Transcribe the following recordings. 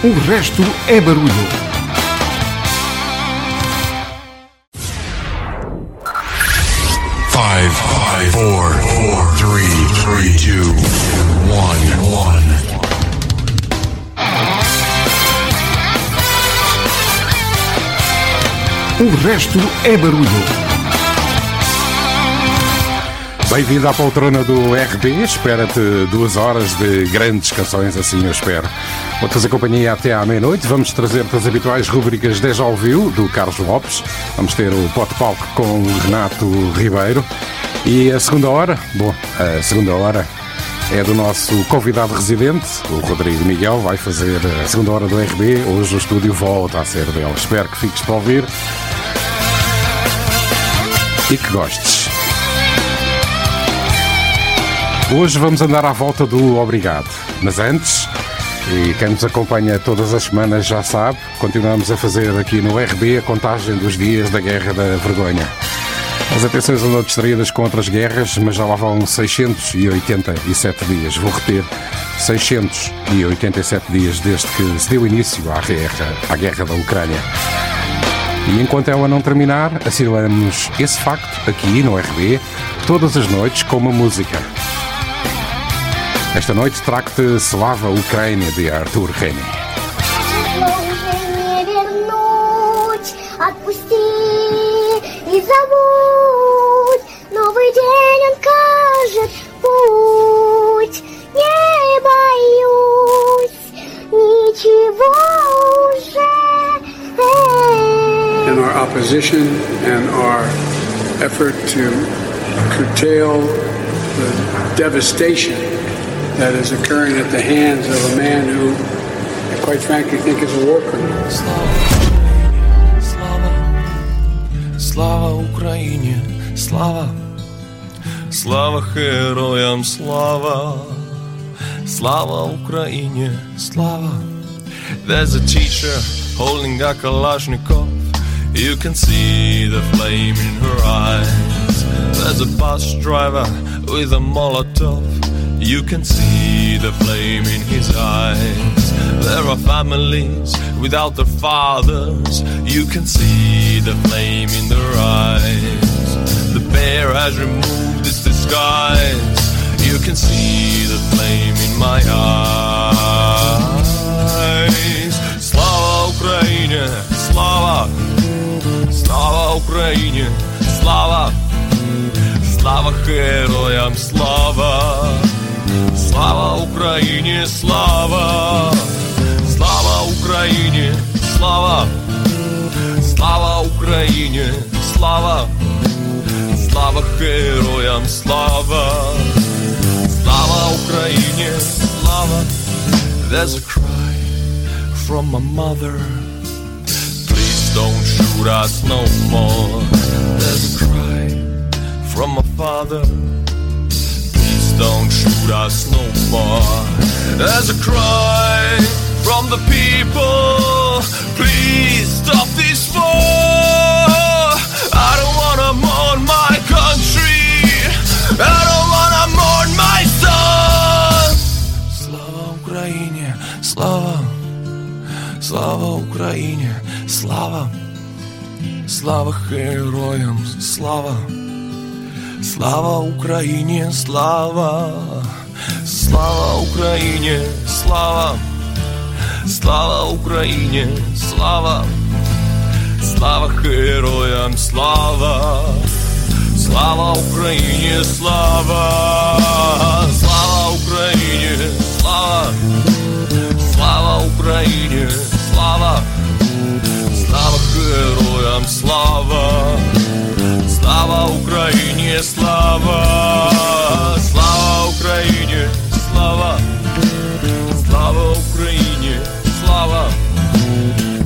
O resto é barulho. Five, five, four, four, three, three, two, one, one. O resto é barulho. Bem-vindo à poltrona do RB. Espera-te duas horas de grandes canções, assim eu espero. Vou-te fazer companhia até à meia-noite. Vamos trazer-te as habituais rubricas Deja Ouviu, do Carlos Lopes. Vamos ter o Pote Palco com Renato Ribeiro. E a segunda hora, bom, a segunda hora é do nosso convidado residente, o Rodrigo Miguel, vai fazer a segunda hora do RB. Hoje o estúdio volta a ser dele. Espero que fiques para ouvir e que gostes. Hoje vamos andar à volta do obrigado, mas antes, e quem nos acompanha todas as semanas já sabe, continuamos a fazer aqui no RB a contagem dos dias da Guerra da Vergonha. As atenções andam distraídas com outras guerras, mas já lá vão 687 dias. Vou repetir, 687 dias desde que se deu início à guerra, à guerra da Ucrânia. E enquanto ela não terminar, assinalamos esse facto aqui no RB, todas as noites com uma música. Esta noite trago-te Slava Ucrânia de Arthur Reni. In our opposition and our effort to curtail the devastation that is occurring at the hands of a man who, I quite frankly, think is a war criminal. Слава, слава Україні, слава, слава героям, слава, слава Україні, слава. There's a teacher holding a Kalashnikov. You can see the flame in her eyes. There's a bus driver with a Molotov. You can see the flame in his eyes. There are families without their fathers. You can see the flame in their eyes. The bear has removed its disguise. You can see the flame in my eyes. Slava Ukraine, Slava, Slava Україні, слава, слава героям, слава, слава Україні, слава, слава Україні, слава, слава Україні, слава, слава героям, слава, слава Україні, слава. There's a cry from my mother. Please don't shoot us no more. There's a cry from my father. Please don't shoot us no more. There's a cry from the people. Please stop this war. I don't wanna mourn my country. I don't wanna mourn my son. Слава Україні, слава. Слава Україні, слава, слава героям, слава, слава Україні, слава, слава Україні, слава, слава Україні, слава, слава героям, слава, слава Україні, слава, слава Україні, слава. Слава Україні, слава, слава героям, слава, слава Україні, слава, слава Україні, слава, слава Україні, слава,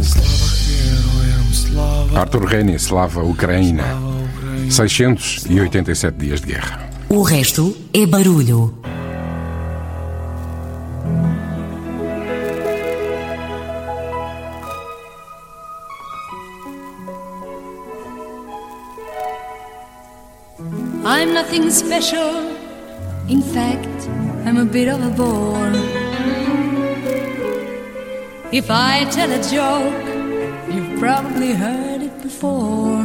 слава героям, слава. Arthur Reni, Slava Ucrânia. Слава Україні. 687 dias de guerra. O resto é barulho. I'm nothing special. In fact, I'm a bit of a bore. If I tell a joke, you've probably heard it before.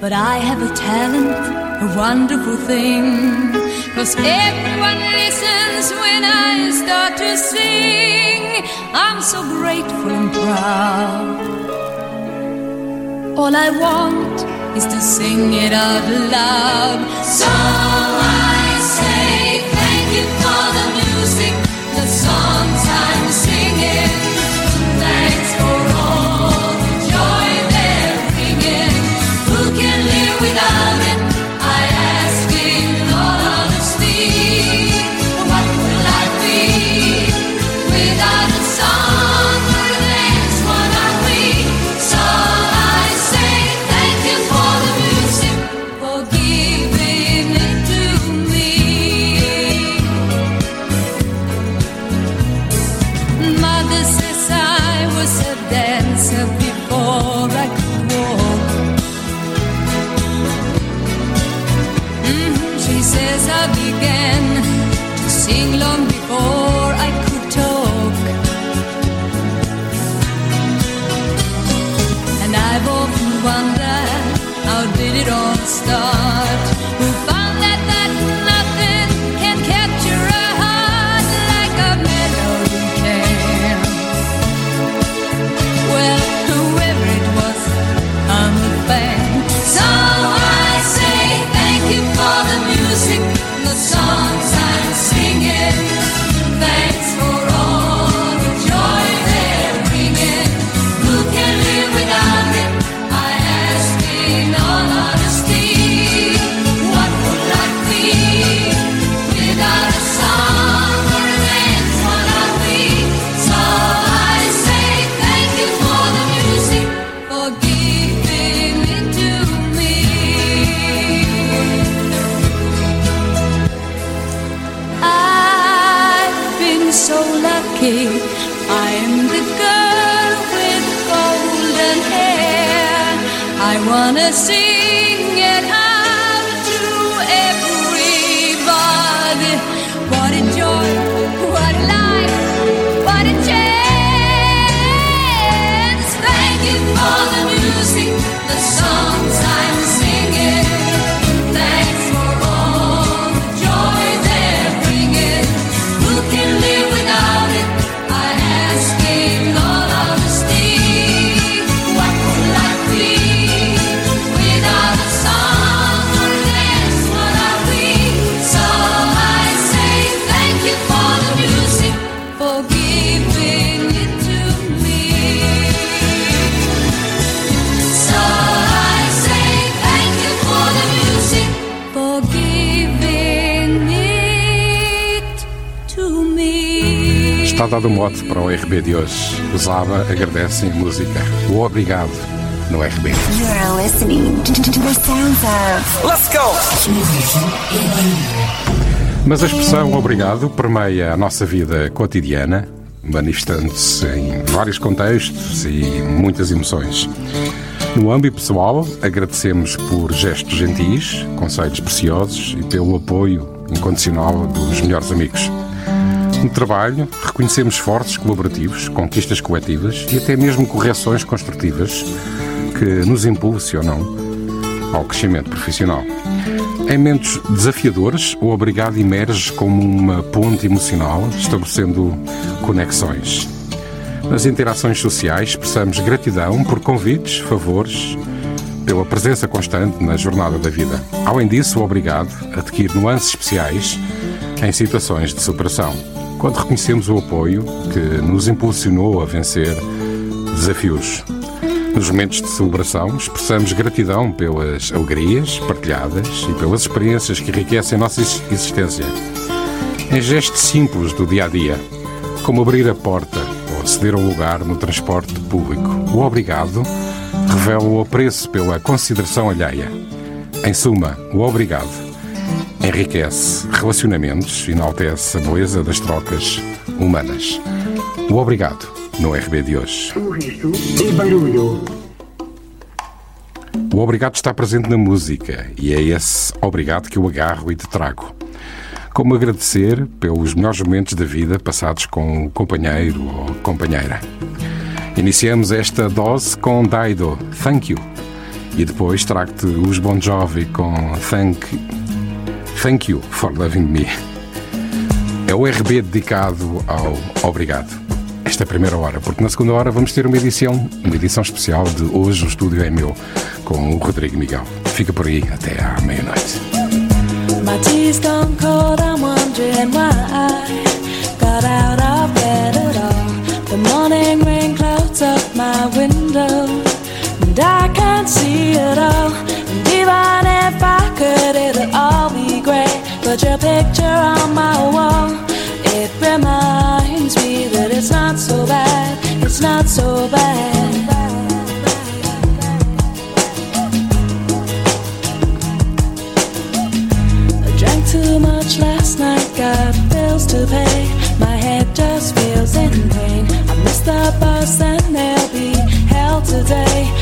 But I have a talent, a wonderful thing. Cause everyone listens when I start to sing. I'm so grateful and proud. All I want is to sing it out loud. So I Está dado o mote para o RB de hoje. Os ABBA agradecem a música. O obrigado no RB. You're listening to, to the sounds of Let's go! Mas a expressão obrigado permeia a nossa vida cotidiana, manifestando-se em vários contextos e muitas emoções. No âmbito pessoal, agradecemos por gestos gentis, conselhos preciosos e pelo apoio incondicional dos melhores amigos. No trabalho, reconhecemos esforços colaborativos, conquistas coletivas e até mesmo correções construtivas que nos impulsionam ao crescimento profissional. Em momentos desafiadores, o obrigado emerge como uma ponte emocional, estabelecendo conexões. Nas interações sociais, expressamos gratidão por convites, favores, pela presença constante na jornada da vida. Além disso, o obrigado adquire nuances especiais em situações de superação, quando reconhecemos o apoio que nos impulsionou a vencer desafios. Nos momentos de celebração, expressamos gratidão pelas alegrias partilhadas e pelas experiências que enriquecem a nossa ex- existência. Em gestos simples do dia a dia, como abrir a porta ou ceder um lugar no transporte público, o obrigado revela o apreço pela consideração alheia. Em suma, o obrigado enriquece relacionamentos e enaltece a beleza das trocas humanas. O obrigado no RB de hoje. O resto barulho. O obrigado está presente na música e é esse obrigado que eu agarro e te trago. como agradecer pelos melhores momentos da vida passados com o companheiro ou companheira. Iniciamos esta dose com Daido, Thank You. E depois trago-te os Bon Jovi com Thank, Thank You for Loving Me. É o RB dedicado ao Obrigado. Esta é primeira hora, porque na segunda hora vamos ter uma edição, uma edição especial de Hoje o Estúdio é Meu, com o Rodrigo Miguel. Fica por aí até à meia-noite. Up But your picture on my wall, it reminds me that it's not so bad, it's not so bad. I drank too much last night, got bills to pay. My head just feels in pain. I missed the bus and there'll be hell today.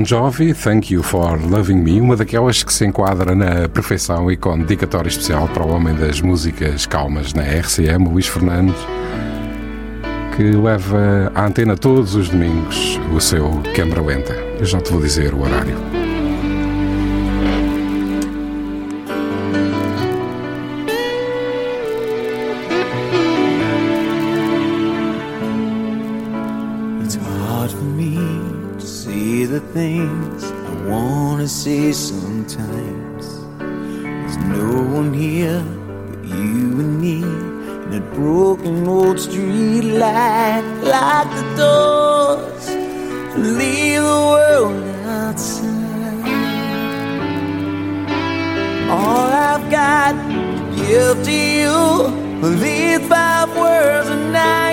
Bon Jovi, Thank You for Loving Me, uma daquelas que se enquadra na perfeição e com dedicatória especial para o homem das músicas calmas na RCM, Luís Fernandes, que leva à antena todos os domingos o seu Câmara Lenta. Eu já te vou dizer o horário. Wanna sometimes. There's no one here but you and me in that broken old street light. Lock the doors and leave the world outside. All I've got to give to you are these five words and I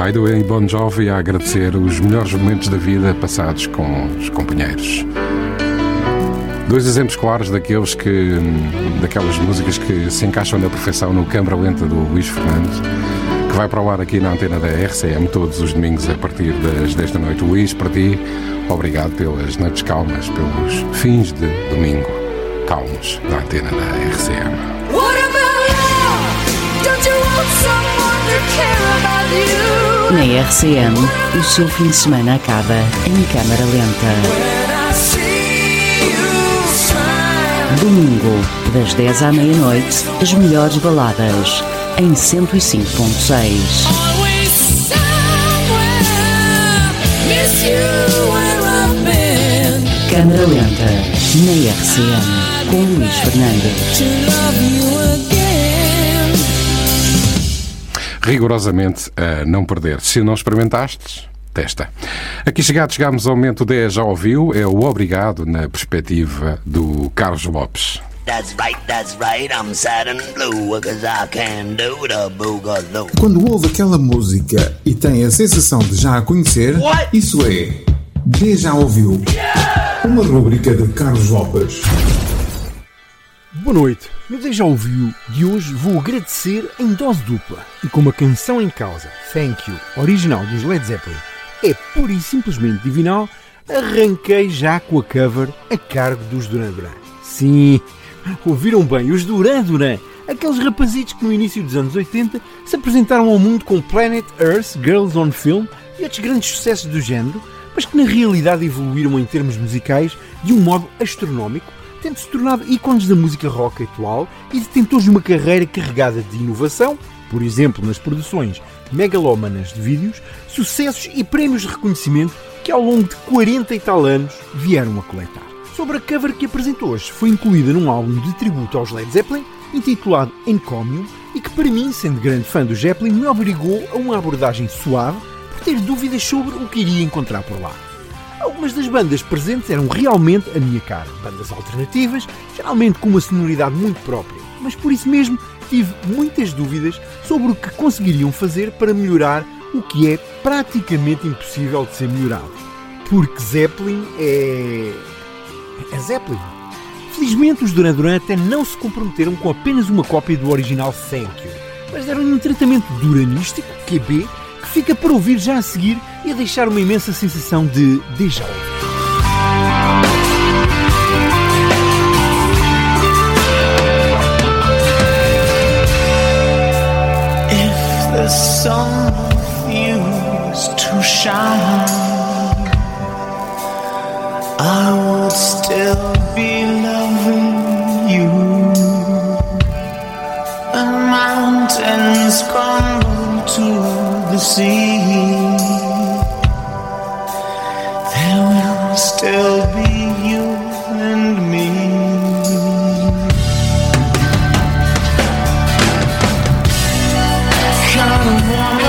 Daido e Bon Jovi a agradecer os melhores momentos da vida passados com os companheiros. Dois exemplos claros daqueles que, daquelas músicas que se encaixam na perfeição no Câmara Lenta do Luís Fernandes, que vai para o ar aqui na antena da RCM todos os domingos a partir das 10 da noite. Luís, para ti, obrigado pelas noites calmas, pelos fins de domingo calmos da antena da RCM. What about love? Don't you want someone to care about you? Na RCM, o seu fim de semana acaba em câmara lenta. Domingo, das 10 à meia-noite, as melhores baladas em 105.6. Always somewhere. Miss you where I've been. Câmara lenta, na RCM, com Luís Fernandes. Rigorosamente a não perder. Se não experimentaste, testa. Aqui chegados, chegamos ao momento 10, já ouviu, é o obrigado na perspectiva do Carlos Lopes. That's right, that's right, I'm sad and blue, cause I can do the boogaloo. Quando ouve aquela música e tem a sensação de já a conhecer, isso é D já ouviu. Uma rubrica de Carlos Lopes. Boa noite. No Deja Ouviu de hoje vou agradecer em dose dupla e com uma canção em causa, Thank You, original dos Led Zeppelin. É pura e simplesmente divinal, arranquei já com a cover a cargo dos Duran Duran. Sim, ouviram bem, os Duran Duran, aqueles rapazitos que no início dos anos 80 se apresentaram ao mundo com Planet Earth, Girls on Film e outros grandes sucessos do género, mas que na realidade evoluíram em termos musicais de um modo astronómico tendo se tornado ícones da música rock atual e detentores de uma carreira carregada de inovação, por exemplo nas produções megalómanas de vídeos, sucessos e prémios de reconhecimento que ao longo de 40 e tal anos vieram a coletar. sobre a cover que apresentou hoje. Foi incluída num álbum de tributo aos Led Zeppelin, intitulado Encomium, e que para mim, sendo grande fã do Zeppelin, me obrigou a uma abordagem suave por ter dúvidas sobre o que iria encontrar por lá. Algumas das bandas presentes eram realmente a minha cara. Bandas alternativas, geralmente com uma sonoridade muito própria. Mas por isso mesmo tive muitas dúvidas sobre o que conseguiriam fazer para melhorar o que é praticamente impossível de ser melhorado. Porque Zeppelin é. é Zeppelin. Felizmente os Duran Duran até não se comprometeram com apenas uma cópia do original Thank You, mas deram-lhe um tratamento duranístico, QB, fica para ouvir já a seguir e a deixar uma imensa sensação de déjà vu. The sun refused to shine, I would still sea. There will still be you and me. Kind of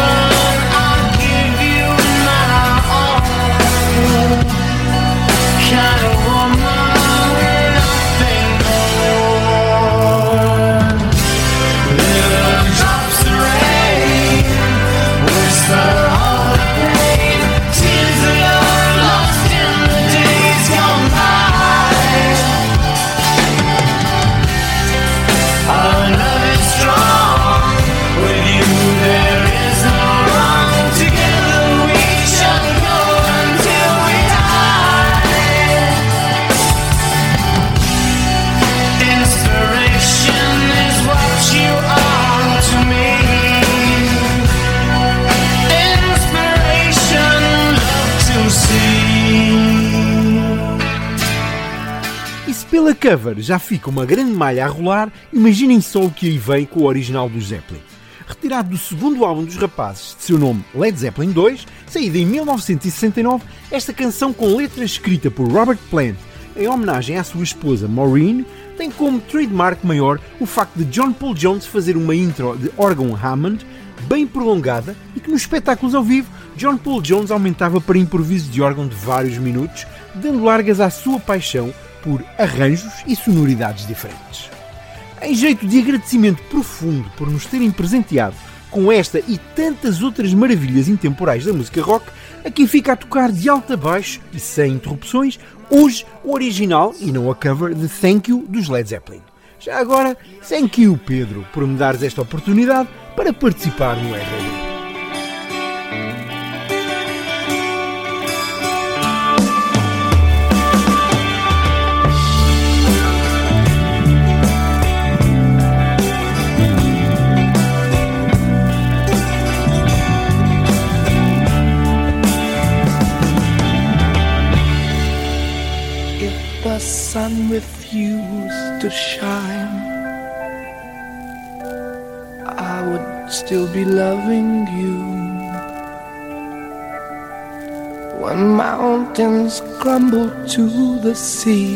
cover já fica uma grande malha a rolar, imaginem só o que aí vem com o original do Zeppelin. Retirado do segundo álbum dos rapazes, de seu nome Led Zeppelin 2, saída em 1969, esta canção com letra escrita por Robert Plant em homenagem à sua esposa Maureen, tem como trademark maior o facto de John Paul Jones fazer uma intro de órgão Hammond bem prolongada e que nos espetáculos ao vivo John Paul Jones aumentava para improviso de órgão de vários minutos, dando largas à sua paixão por arranjos e sonoridades diferentes. Em jeito de agradecimento profundo por nos terem presenteado com esta e tantas outras maravilhas intemporais da música rock, aqui fica a tocar de alto a baixo e sem interrupções, hoje o original e não a cover de Thank You dos Led Zeppelin. Já agora, thank you Pedro por me dares esta oportunidade para participar no RB. Sun refused to shine, I would still be loving you. When mountains crumble to the sea,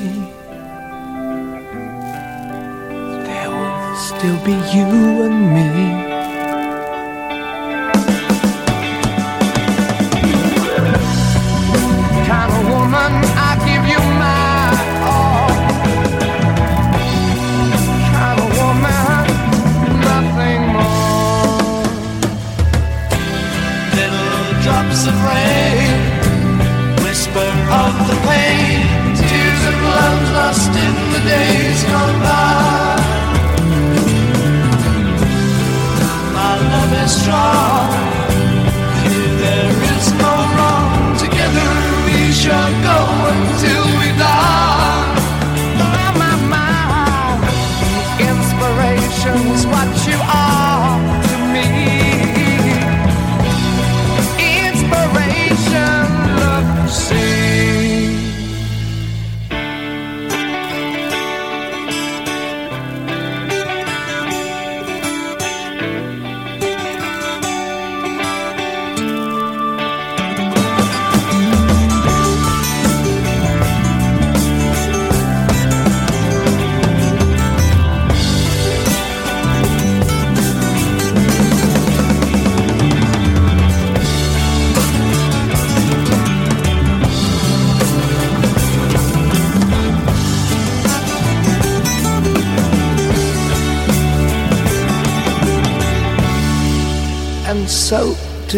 there will still be you and me. strong.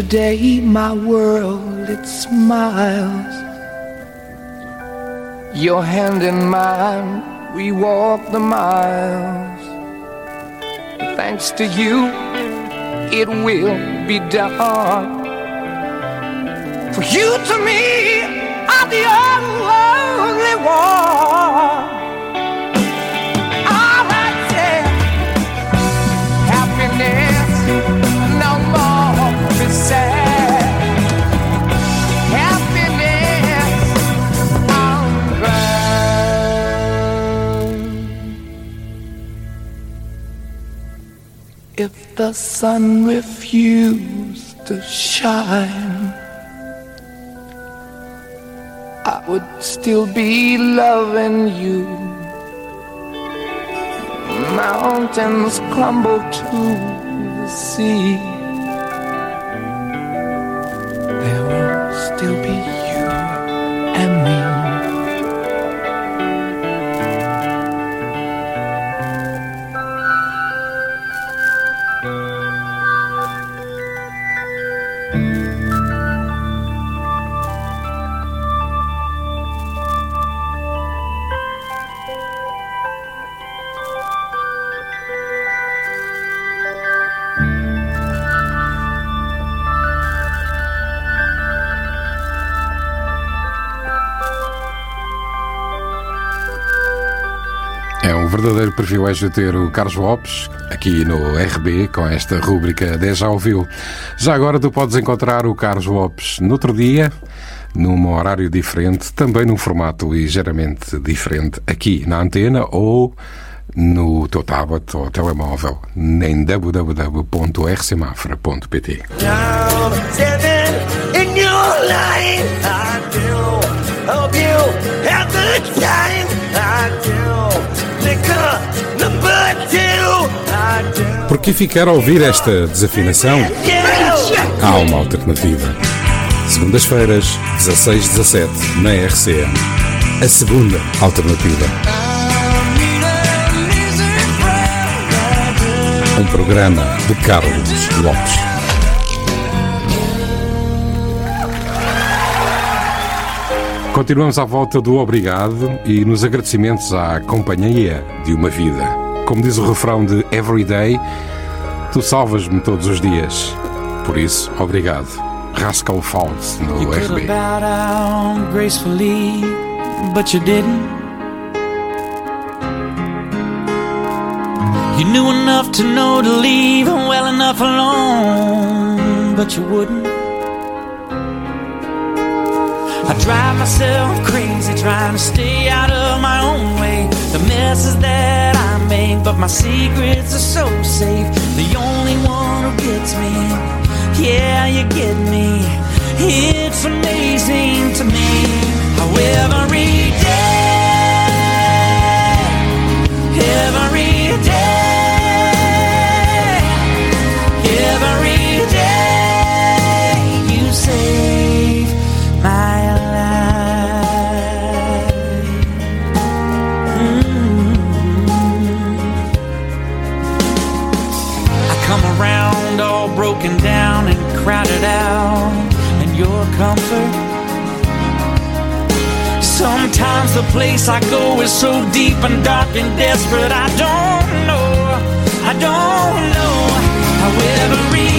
Today my world it smiles. Your hand in mine, we walk the miles. Thanks to you, it will be done. For you to me are the only one. The sun refused to shine, I would still be loving you. Mountains crumble to the sea. Verdadeiro privilégio ter o Carlos Lopes aqui no RB com esta rúbrica 10 já ouviu. Já agora tu podes encontrar o Carlos Lopes no outro dia, num horário diferente, também num formato ligeiramente diferente, aqui na antena ou no teu tablet ou telemóvel, em www.rcmafra.pt. I do. Por que ficar a ouvir esta desafinação? Há uma alternativa. Segundas-feiras, 16-17, na RCM. A segunda alternativa. Um programa de Carlos Lopes. Continuamos à volta do obrigado e nos agradecimentos à companhia de uma vida. Como diz o refrão de Everyday, tu salvas-me todos os dias. Por isso, obrigado. Rascal Falls no You RB. gracefully, but you didn't. You knew enough to know to leave well enough alone, but you wouldn't. I drive myself crazy trying to stay out of my own way. The messes that I make, but my secrets are so safe. The only one who gets me, yeah, you get me. It's amazing to me how every crowded out, and your comfort. Sometimes the place I go is so deep and dark and desperate. I don't know, I don't know how every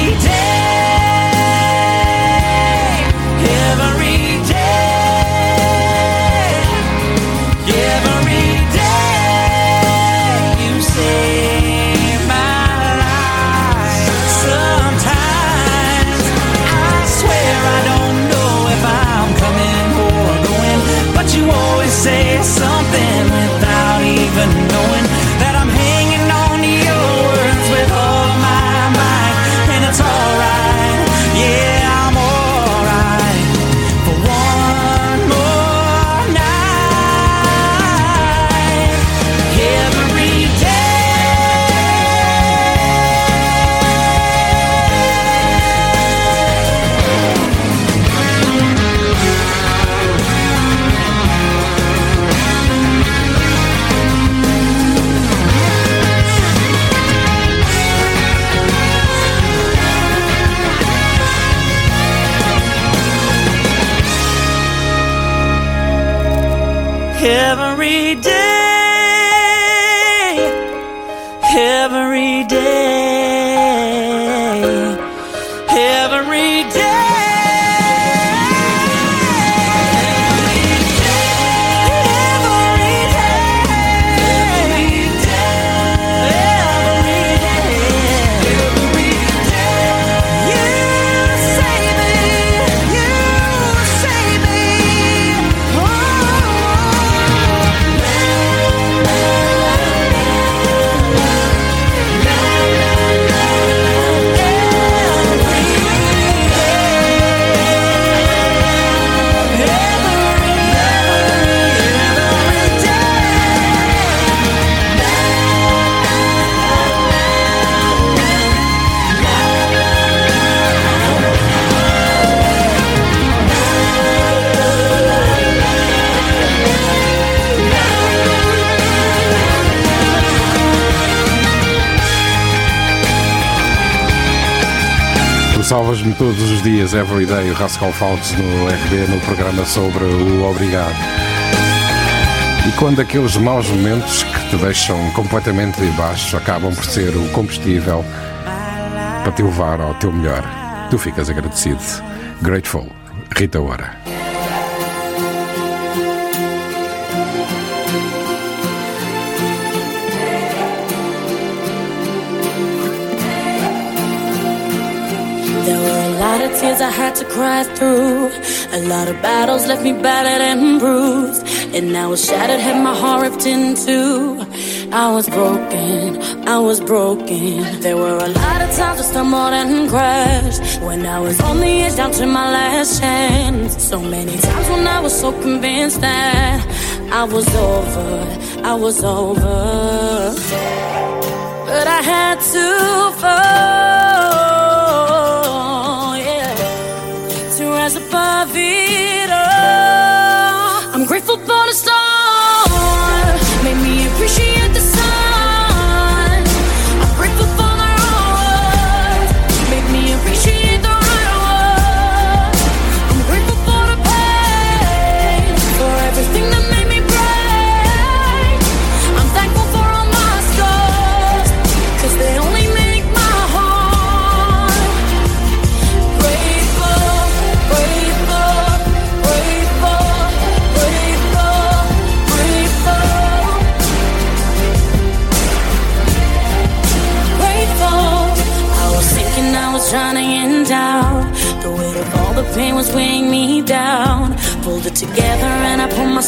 you always say something without even knowing heaven. Salvas-me todos os dias, everyday, o Rascal Fouts no RB, no programa sobre o Obrigado. E quando aqueles maus momentos que te deixam completamente baixo acabam por ser o combustível para te levar ao teu melhor, tu ficas agradecido. Grateful, Rita Ora. Tears I had to cry through. A lot of battles left me battered and bruised. And I was shattered, had my heart ripped in two. I was broken, I was broken. There were a lot of times I stumbled and crashed. When I was on the edge, down to my last chance. So many times when I was so convinced that I was over, I was over. But I had to fall,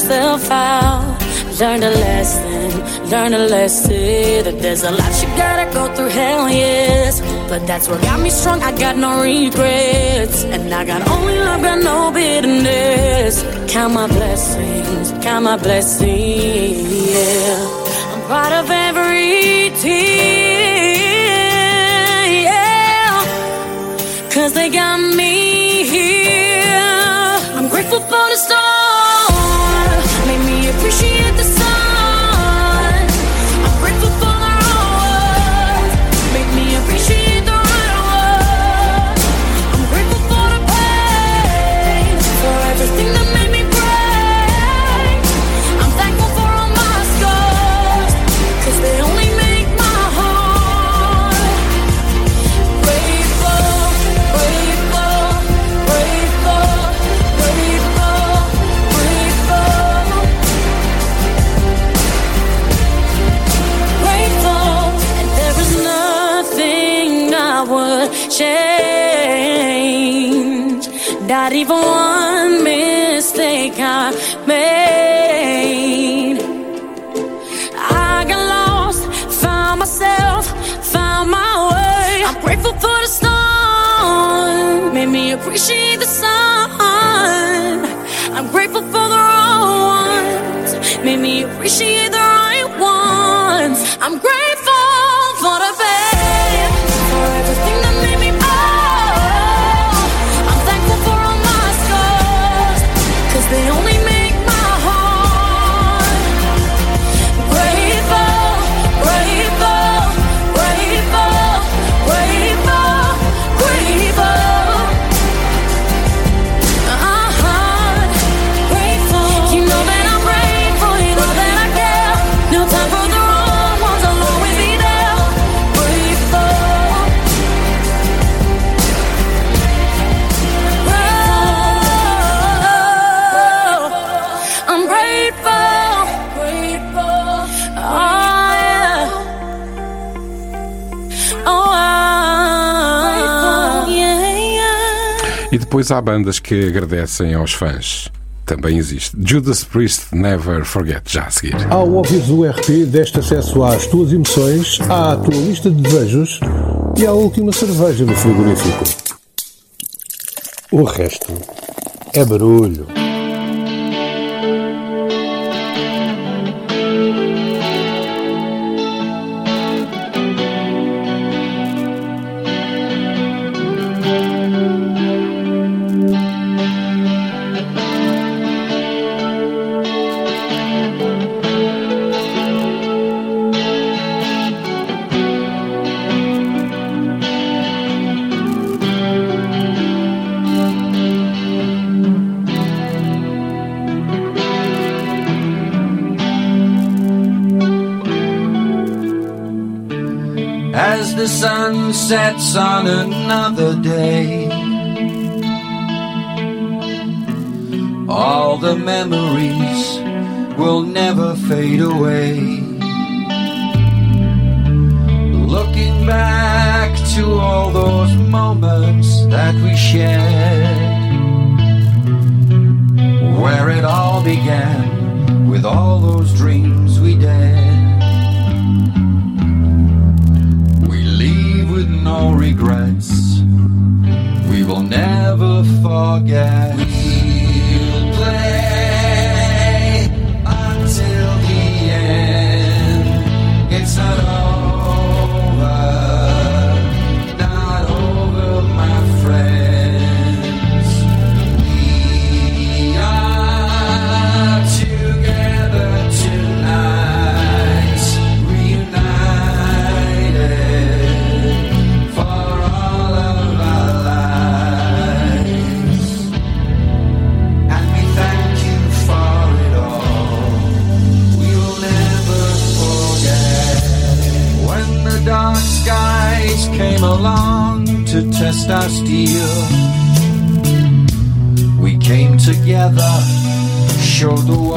myself out. Learned a lesson, learned a lesson that there's a lot you gotta go through. Hell yes, but that's what got me strong. I got no regrets, and I got only love, got no bitterness. Count my blessings, count my blessings. Yeah, I'm proud of every tear. Yeah. Cause they got me me appreciate the right ones. I'm grateful Depois há bandas que agradecem aos fãs também existe. Judas Priest Never Forget, já a seguir. Ao ouvir o RP, deste acesso às tuas emoções, à tua lista de desejos e à última cerveja do frigorífico. O resto é barulho. the memories will never fade away. Looking back to all those moments that we shared, where it all began with all those dreams we dared. We leave with no regrets, we will never forget. show do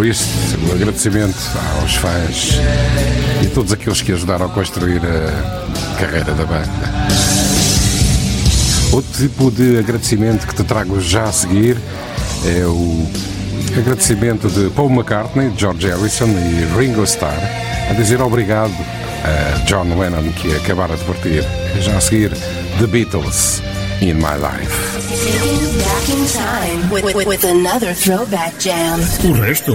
Judas Priest, o agradecimento aos fãs e a todos aqueles que ajudaram a construir a carreira da banda. Outro tipo de agradecimento que te trago já a seguir é o agradecimento de Paul McCartney, George Harrison e Ringo Starr a dizer obrigado a John Lennon que acabara de partir. Já a seguir, The Beatles in My Life. Time with, with, another throwback jam. O resto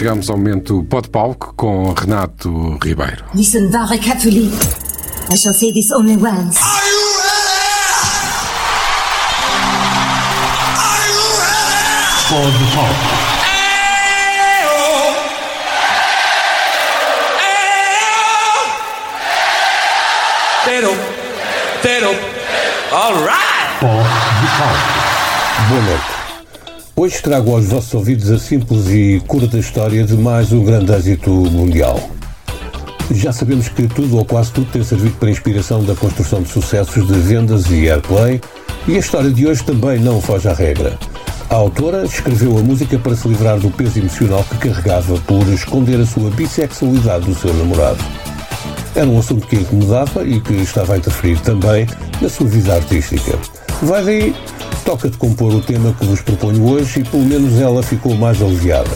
chegamos ao momento pode palco com Renato Ribeiro. Listen very carefully. I shall say this only once. Pode palco. Pero, pero, alright! Pode palco. Boa noite. Hoje trago aos vossos ouvidos a simples e curta história de mais um grande êxito mundial. Já sabemos que tudo ou quase tudo tem servido para inspiração da construção de sucessos de vendas e airplay, e a história de hoje também não foge à regra. A autora escreveu a música para se livrar do peso emocional que carregava por esconder a sua bissexualidade do seu namorado. Era um assunto que incomodava e que estava a interferir também na sua vida artística. Vai daí, toca de compor o tema que vos proponho hoje e pelo menos ela ficou mais aliviada.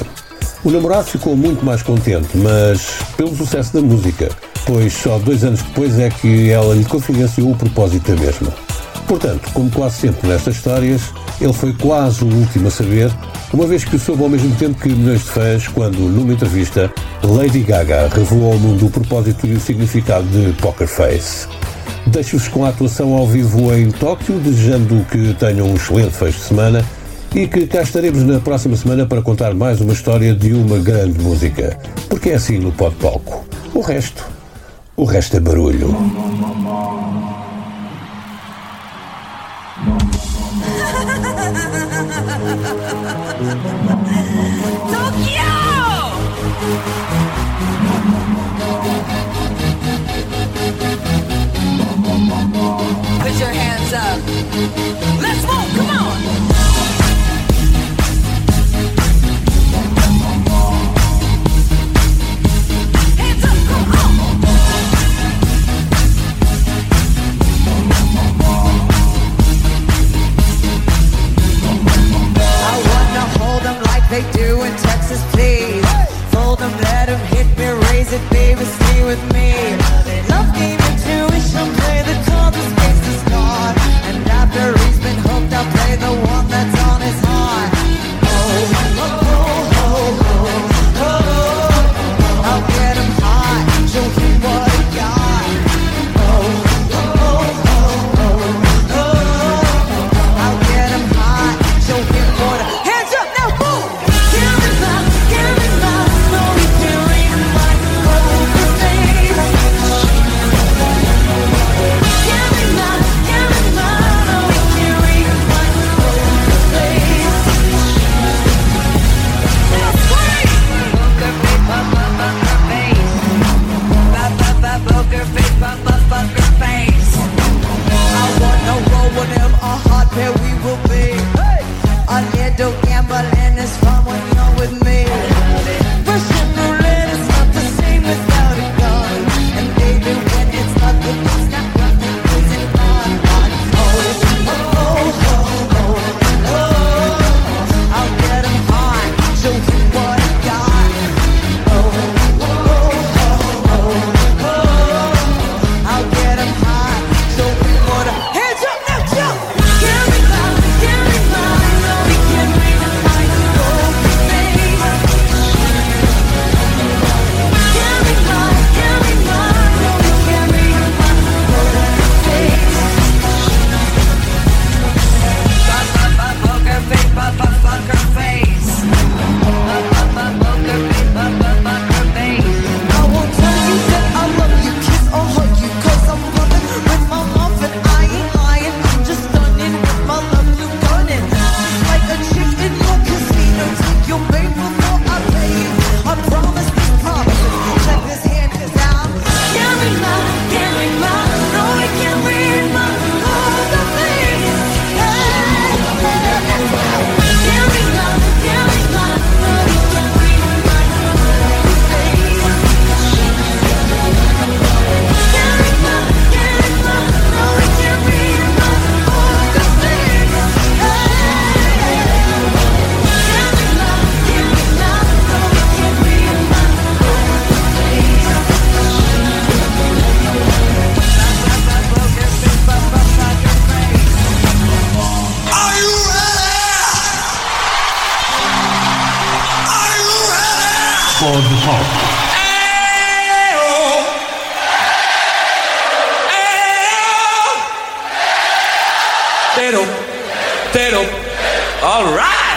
O namorado ficou muito mais contente, mas pelo sucesso da música, pois só dois anos depois é que ela lhe confidenciou o propósito da mesma. Portanto, como quase sempre nestas histórias, ele foi quase o último a saber, uma vez que soube ao mesmo tempo que milhões de fãs, quando, numa entrevista, Lady Gaga revelou ao mundo o propósito e o significado de Poker Face. Deixo-vos com a atuação ao vivo em Tóquio, desejando que tenham um excelente fecho de semana e que cá estaremos na próxima semana para contar mais uma história de uma grande música. Porque é assim no Pod Palco. O resto, o resto é barulho. Tóquio! put your hands up. Let's move, come on.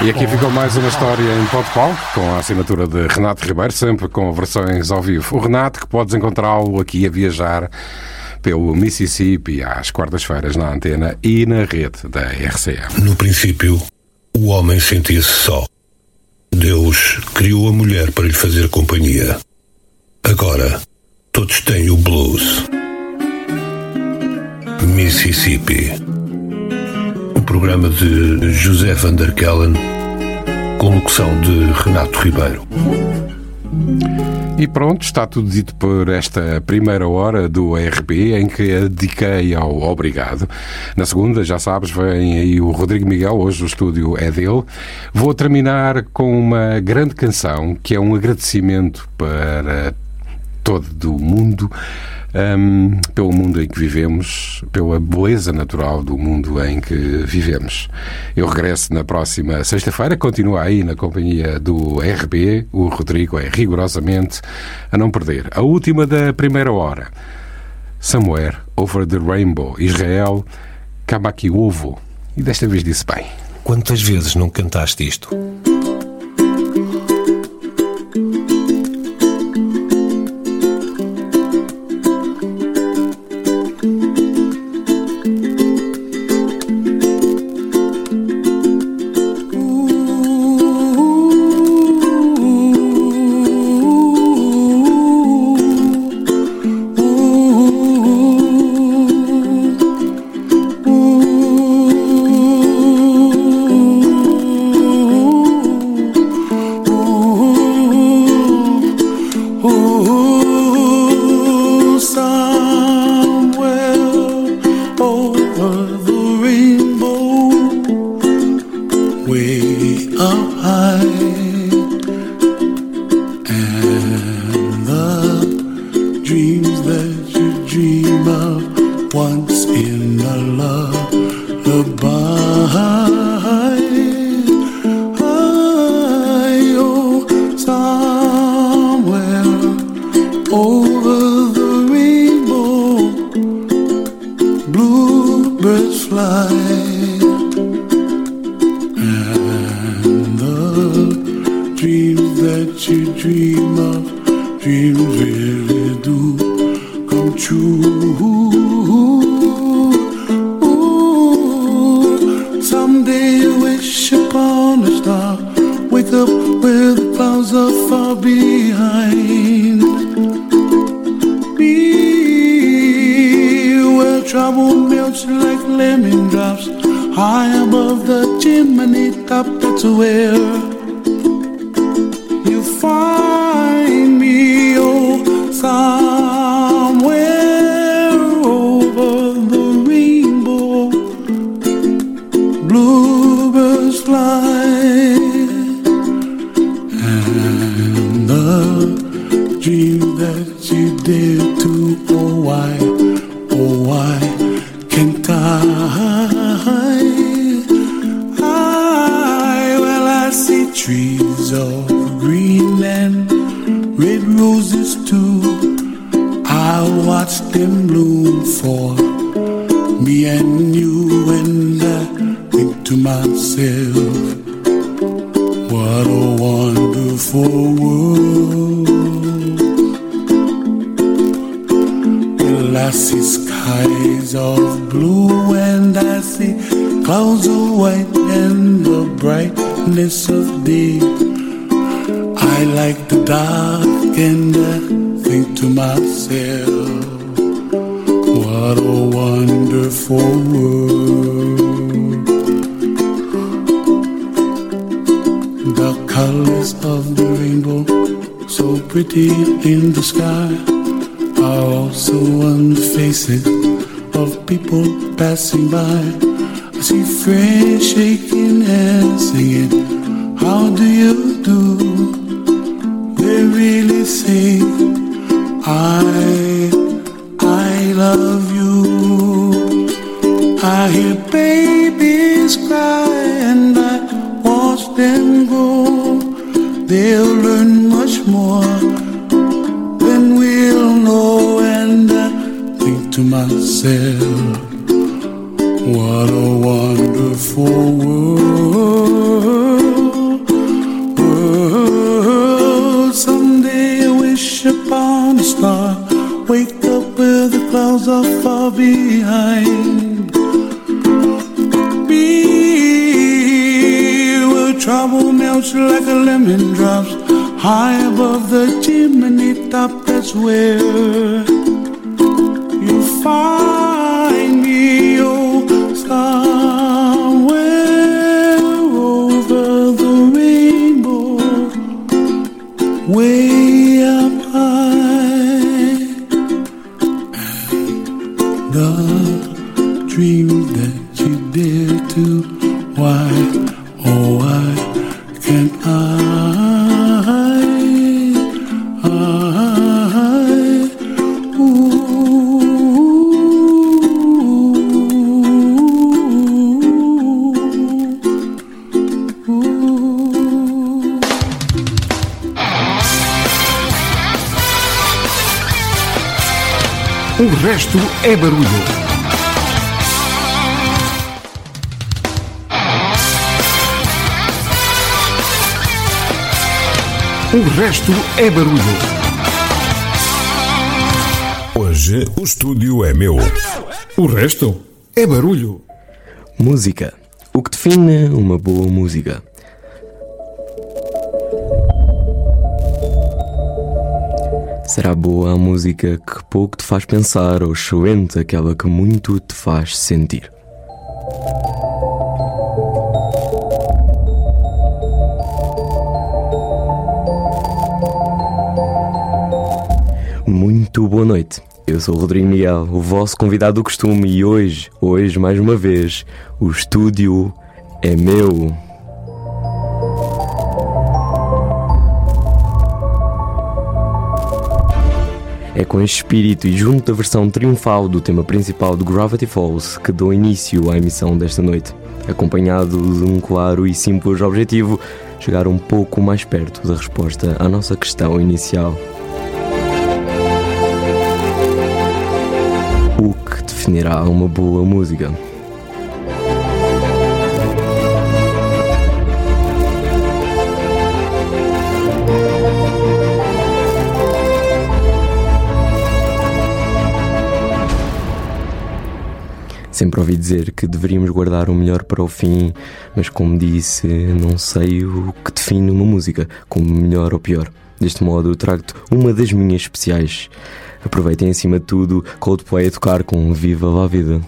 E aqui ficou mais uma história em Podpal, com a assinatura de Renato Ribeiro, sempre com versões ao vivo. O Renato, que podes encontrá-lo aqui a viajar pelo Mississippi às quartas-feiras na antena e na rede da RCM. No princípio, o homem sentia-se só. Deus criou a mulher para lhe fazer companhia. Agora, todos têm o blues. Mississippi. O programa de José Van der Kellen com locução de Renato Ribeiro. E pronto, está tudo dito por esta primeira hora do ARP, em que dediquei ao obrigado. Na segunda, já sabes, vem aí o Rodrigo Miguel, hoje o estúdio é dele. Vou terminar com uma grande canção, que é um agradecimento para todo o mundo um, pelo mundo em que vivemos, pela beleza natural do mundo em que vivemos. Eu regresso na próxima sexta-feira, continua aí na companhia do RB, o Rodrigo é rigorosamente a não perder. A última da primeira hora. Somewhere Over the Rainbow, Israel, Kabaki Ovo. E desta vez disse bem. Quantas vezes não cantaste isto? Clouds of white, and the brightness of day. I like the dark, and I think to myself, what a wonderful world. The colors of the rainbow, so pretty in the sky, are also on the faces of people passing by. I friends shaking and singing, How do you do? They really say, I, I love you. I hear babies cry and I watch them grow. They'll learn much more than we'll know. And I think to myself, where resto é barulho. Música. O que define uma boa música? Será boa a música que pouco te faz pensar ou excelente aquela que muito te faz sentir? Muito boa noite. Eu sou o Rodrigo Miguel, o vosso convidado do costume, e hoje, hoje, mais uma vez, o estúdio é meu. É com este espírito e junto da versão triunfal do tema principal de Gravity Falls que dou início à emissão desta noite, acompanhado de um claro e simples objetivo: chegar um pouco mais perto da resposta à nossa questão inicial. definirá uma boa música. Sempre ouvi dizer que deveríamos guardar o melhor para o fim, mas como disse, não sei o que define uma música como melhor ou pior. Deste modo, trago-te uma das minhas especiais. Aproveitem acima de tudo Coldplay a tocar com Viva La Vida.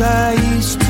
I used to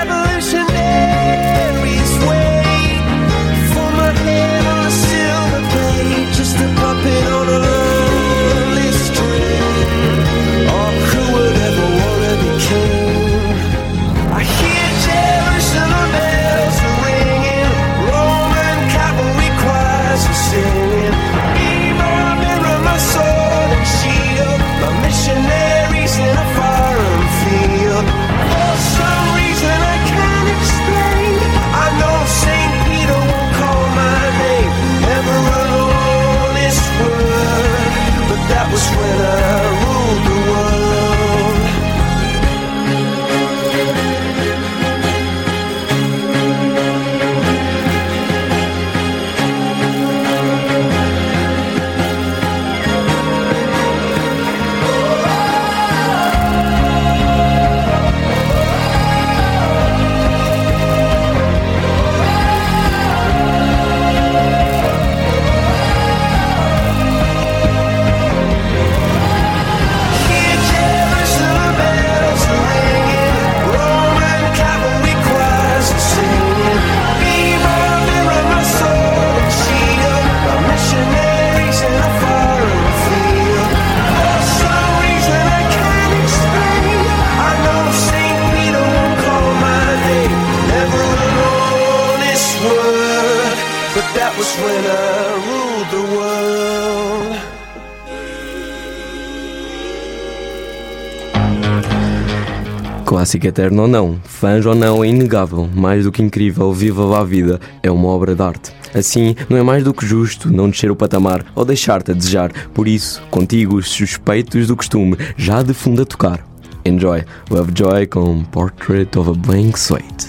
Clássico eterno ou não, fãs ou não, é inegável, mais do que incrível, viva lá a vida, é uma obra de arte. Assim, não é mais do que justo não descer o patamar ou deixar-te a desejar. Por isso, contigo, os suspeitos do costume, já de fundo a tocar. Enjoy Lovejoy com Portrait of a Blank Slate.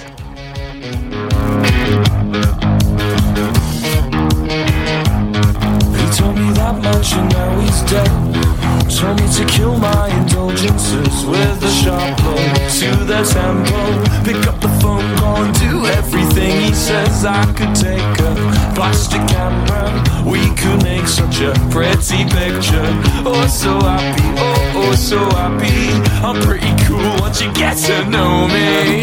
Dead Told me to kill my indulgences with a sharp blow to the tempo. Pick up the phone, call and do everything he says. I could take a plastic camera. We could make such a pretty picture. Oh, so happy, oh, oh, so happy. I'm pretty cool once you get to know me.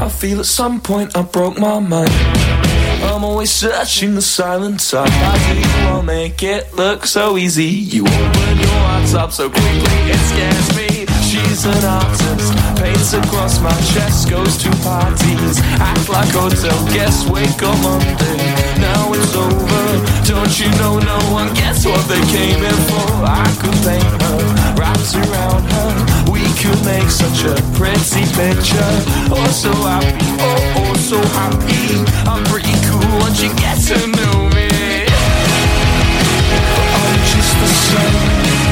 I feel at some point I broke my mind. I'm always searching the silent side. You all make it look so easy? You open your eyes up so quickly, it scares me. She's an artist, paints across my chest, goes to parties, act like hotel guests, wake up Monday. Now it's over. Don't you know no one gets what they came in for? I could paint her, wraps around her. Could make such a pretty picture. Oh, so happy, oh, oh, so happy. I'm pretty cool once you get to know me. But I'm just the same.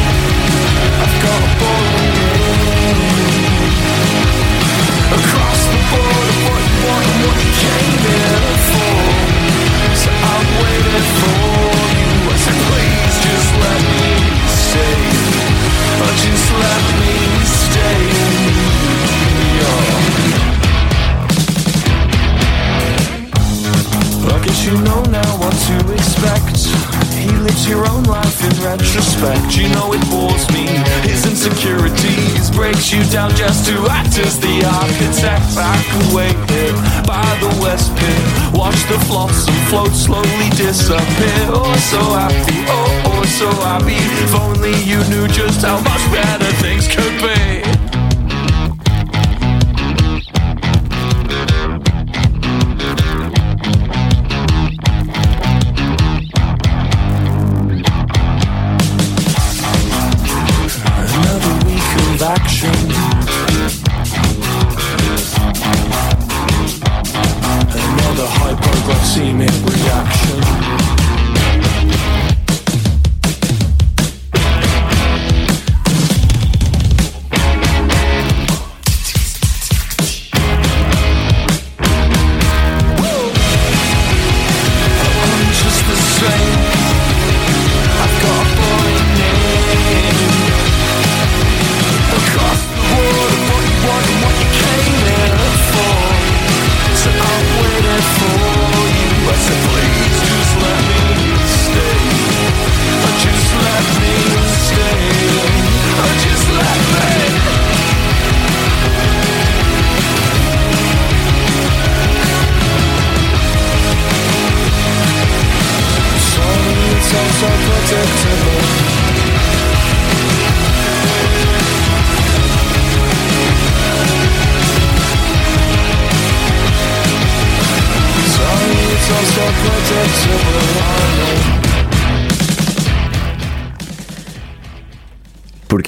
I've got a ball Across the board of what you want and what you came here for. So I'm waiting for you. I said, please just let me stay. Just let me you know now what to expect. He lives your own life in retrospect. You know it bores me. His insecurities breaks you down just to act as the architect. Could wait here by the west pit. Watch the blossom float slowly disappear. Oh, so happy. Oh, oh, so happy. If only you knew just how much better things could be.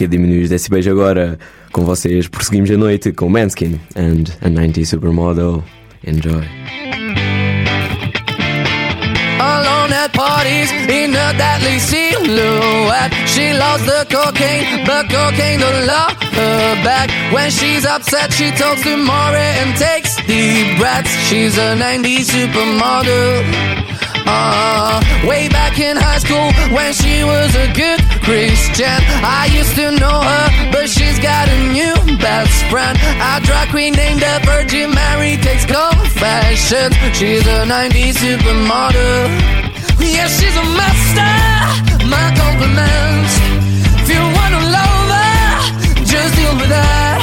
Porque diminuir esse beijo agora? Com vocês, prosseguimos a noite com Manskin and a 90 Supermodel. Enjoy. alone at parties in a deadly silhouette. She loves the cocaine, but cocaine don't love her back. When she's upset, she talks to Maury and takes deep breaths. She's a 90s supermodel. Uh, way back in high school when she was a good Christian. I used to know her, but she's got a new best friend. A drag queen named the Virgin Mary takes confessions. She's a 90s supermodel. Yeah, she's a master. My compliments. If you wanna love her, just deal with her.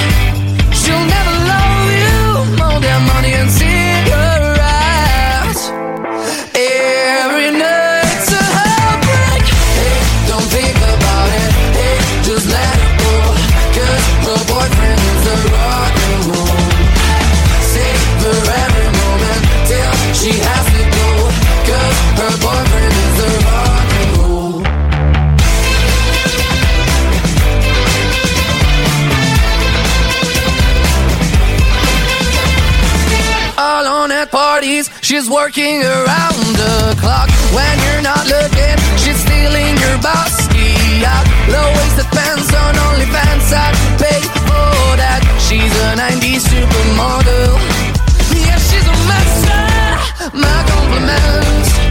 She's working around the clock. When you're not looking, she's stealing your bossy out. Low waisted pants on OnlyFans, I'd pay for that. She's a 90s supermodel. Yeah, she's a master. My compliments.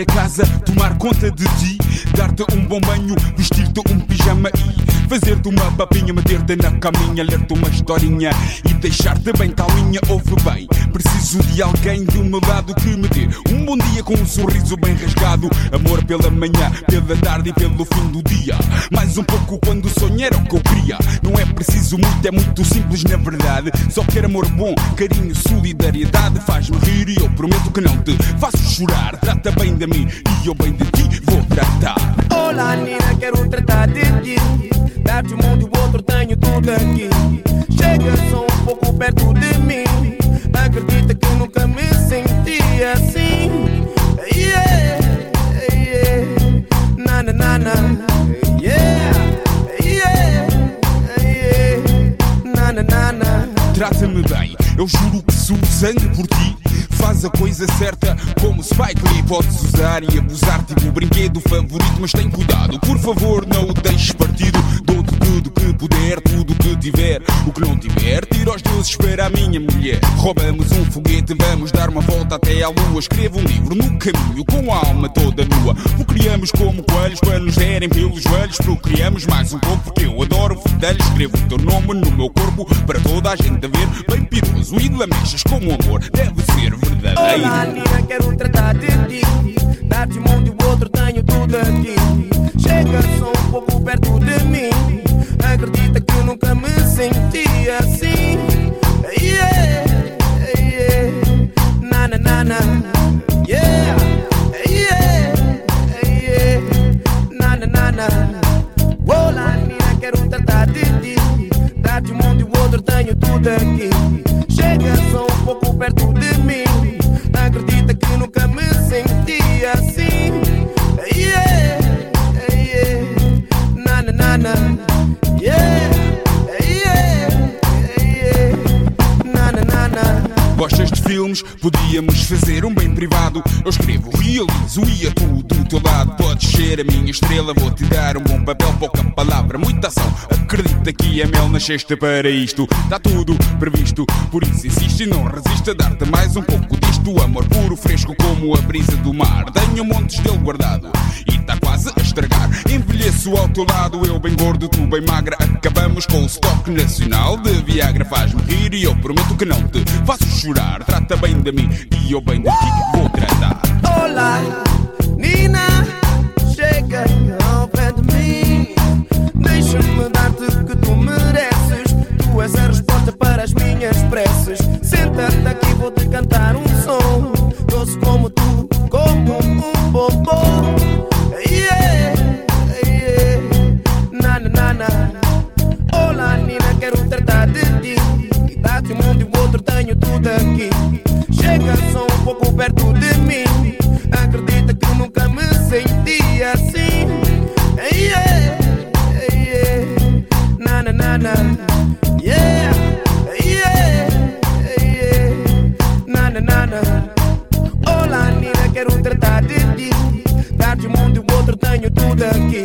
A casa, tomar conta de ti, dar-te um bom banho, vestir-te um pijama e fazer-te uma babinha, meter-te na caminha, ler-te uma historinha e deixar-te bem calminha. Ouve bem, preciso de alguém do meu lado que me dê um bom dia com um sorriso bem rasgado. Amor pela manhã, pela tarde e pelo fim do dia. Mais um pouco quando sonhar era o que eu é preciso muito, é muito simples na verdade. Só quero amor bom, carinho, solidariedade. Faz-me rir e eu prometo que não te faço chorar. Trata bem de mim e eu bem de ti vou tratar. Olá, Nina, quero tratar de ti. Dar-te um mundo e o outro, tenho tudo aqui. Chega só um pouco perto de mim. Acredita que nunca me senti assim. Yeah, yeah. Na na na na. Yeah, na. Eu juro que sou sangue por ti. Faz a coisa certa como Spike Lee. Podes usar e abusar tipo o brinquedo favorito Mas tem cuidado, por favor não o deixes partido. Dou-te tudo que puder, tudo que tiver. O que não tiver, tira os deuses para a minha mulher. Roubamos um foguete, vamos dar uma volta até à lua. Escrevo um livro no caminho com a alma toda nua. O criamos como coelhos para nos derem pelos joelhos. Procriamos mais um pouco porque eu adoro fedelhos Escrevo o teu nome no meu corpo para toda a gente ver. Bem piroso e lamechas como amor deve ser verdadeiro Olá, Nina, quero tratar de ti. Dar-te e o outro, tenho tudo aqui. Chega só um pouco perto de mim. Acredita que eu nunca me senti assim. Yeah, yeah. Na na na na. Yeah, yeah, yeah. Na na na na. Olá, Nina, quero tratar de ti. Dar-te um mundo e o outro, tenho tudo aqui. Chega só um pouco perto de mim. Acredita que nunca me senti assim. Yeah, yeah. Na na na na. Yeah, yeah, yeah. Na na na na. Gostas de filmes? Podíamos fazer um bem privado. Eu escrevo, realizo e atuo do teu lado. Podes ser a minha estrela, vou-te dar um bom papel, pouca palavra, muita ação. Acredita que é mel nasceste para isto. Está tudo previsto, por isso insiste e não resiste a dar-te mais um pouco disto. Amor puro, fresco como a brisa do mar. Tenho montes dele guardado e está quase a estragar. Envelheço ao teu lado, eu bem gordo, tu bem magra. Acabamos com o estoque nacional de Viagra. Faz-me rir e eu prometo que não te faço chorar. Trata bem de mim e eu bem de ti vou tratar. Olá, Nina, chega ao pé de mim. Deixa-me dar-te o que tu mereces. Tu és a resposta para as minhas preces. Senta-te aqui, vou-te cantar um som. Doce como tu, como um bombom. Yeah, yeah. Olá, Nina, quero tratar de ti. E dar-te um mundo e outro, tenho tudo aqui. Chega só um pouco perto de mim. Acredita que eu nunca me senti assim. Yeah, yeah. Na na na na. Yeah, yeah, yeah. Na na na na. Olá, Nina, quero tratar de ti. Dar-te um mundo e outro, tenho tudo aqui.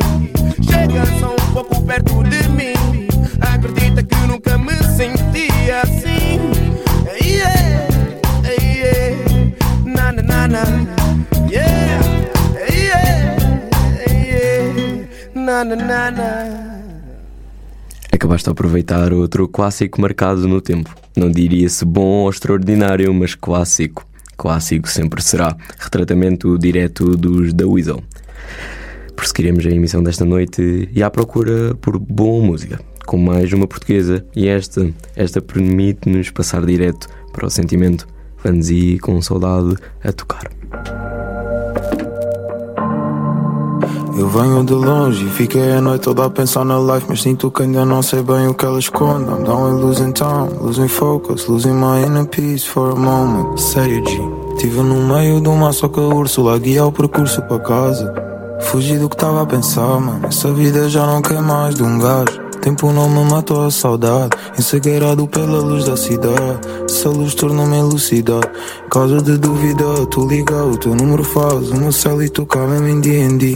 Chega só um pouco perto de mim. Nunca me senti assim. Yeah, yeah. Na na na na. Yeah, yeah, yeah. Na na na na. Acabaste de aproveitar outro clássico marcado no tempo. Não diria-se bom ou extraordinário, mas clássico. Clássico sempre será. Retratamento direto dos da Weasel. Prosseguiremos a emissão desta noite e à procura por boa música, com mais uma portuguesa. E esta, esta permite-nos passar direto para o sentimento. Ir com saudade a tocar. Eu venho de longe e fiquei a noite toda a pensar na life Mas sinto que ainda não sei bem o que ela esconde I'm down and losing time, losing focus Losing my inner peace for a moment Sério G, estive no meio do mar Só que a Úrsula guia o percurso para casa Fugi do que estava a pensar, mano Essa vida já não quer mais de um gajo Tempo não me matou a saudade. Encegueirado pela luz da cidade. Essa luz tornou-me elucidar Causa de dúvida, tu liga O teu número faz o meu céu e tu cá em D&D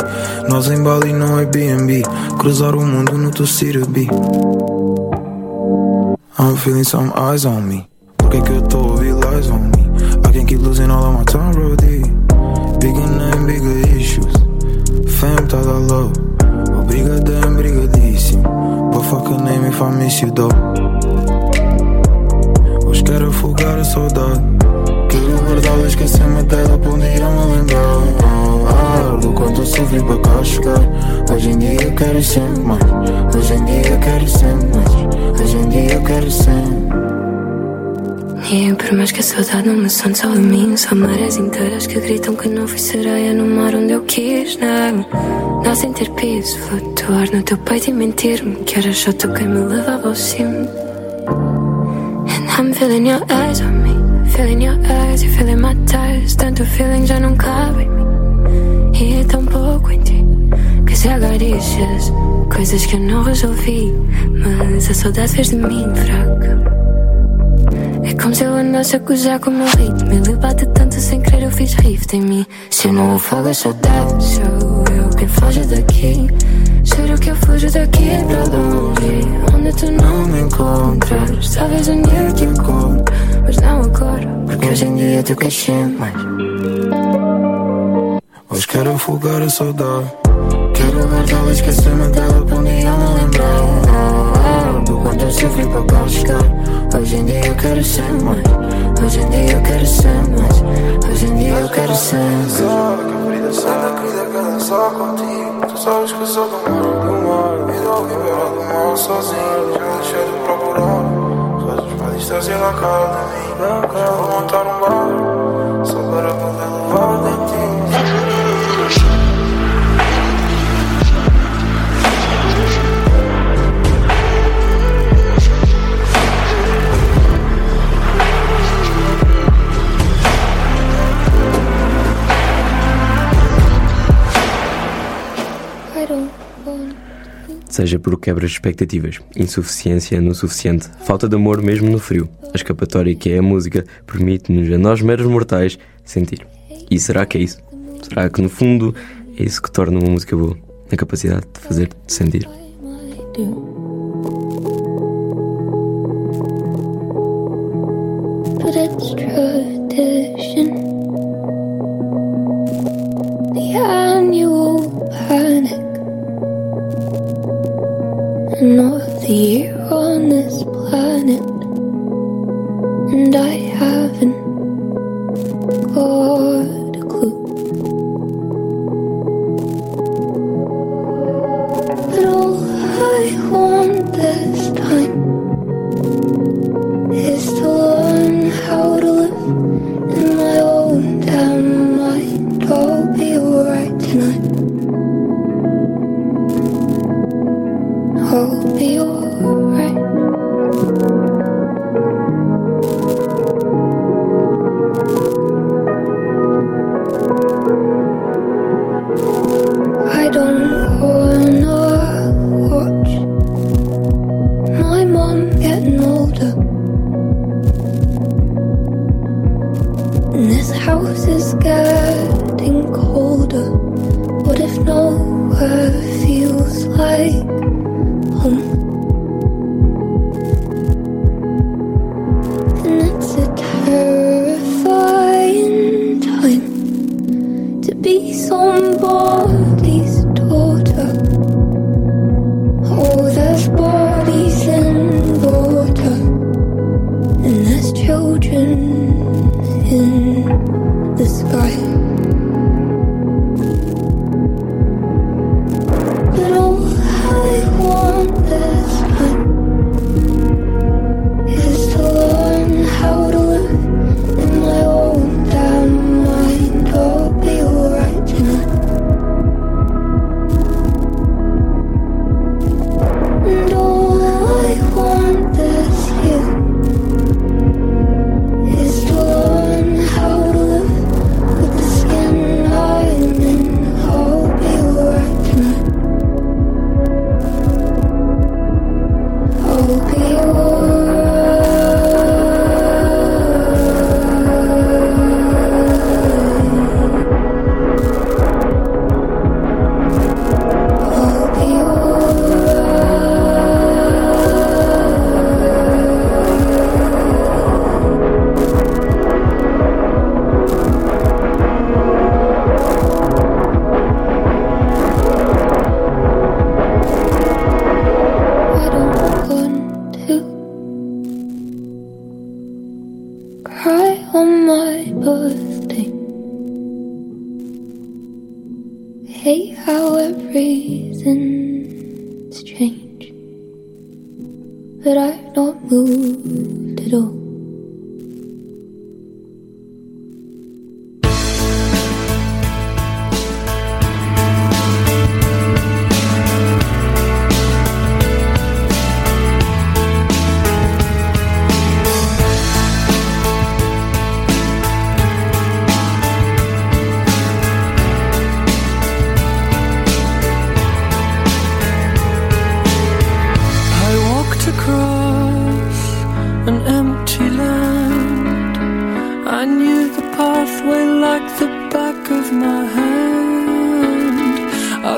Nós em Bali não é B&B Cruzar o mundo no teu city B I'm feeling some eyes on me. Por que que eu tô ouvir lies on me? I can't keep losing all of my time, brody Bigger name, bigger issues. Fame, tá da love. Obrigadão, brigadíssimo. Fuck a name if I miss you, though. Hoje quero afogar a saudade. Quero guardá-la, esquecer-me dela pra um dia me lembrar. Ah, do quanto eu sofri para cá chegar. Hoje em dia eu quero sempre mais. Hoje em dia eu quero sempre mais. Hoje em dia eu quero sempre. E por mais que a saudade não me sonhe só a mim Só marés inteiras que gritam que não fui sereia No mar onde eu quis, não sem ter piso Flutuar no teu peito e mentir-me Que era só tu quem me levava ao cimo And I'm feeling your eyes on me Feeling your eyes e feeling my ties Tanto feeling já não cabe em mim. E é tão pouco em ti Que se agarixas Coisas que eu não resolvi. Mas a saudade fez de mim fraca é como se eu andasse a gozar com o meu ritmo. Ele bate tanto sem querer eu fiz rift em mim. Se não afogo a saudade Sou eu quem foge daqui. Juro que eu fujo daqui para longe. Onde tu não me encontras. Talvez um dia eu te encontre Mas não agora. Porque hoje em dia tu queres mais. Hoje quero afogar a saudade. Quero guardá-la, esquecer-me dela pra um dia me lembrar. Eu sofri cá chegar. Hoje em dia eu quero ser mais. Hoje em dia eu quero ser mais. Hoje em dia eu quero ser mais. Sabe que a vida sai querida quer dançar contigo. Tu sabes que eu sou do mar, do mar. Vida ao viver do mal sozinho. Já deixei de procurar. Coisas para distância na cara de mim. Já vou montar um bar. Só para poder levar. Seja por quebras de expectativas, insuficiência no suficiente, falta de amor mesmo no frio. A escapatória que é a música permite-nos a nós meros mortais sentir. E será que é isso? Será que no fundo é isso que torna uma música boa? A capacidade de fazer-te sentir. But it's tradition. not you.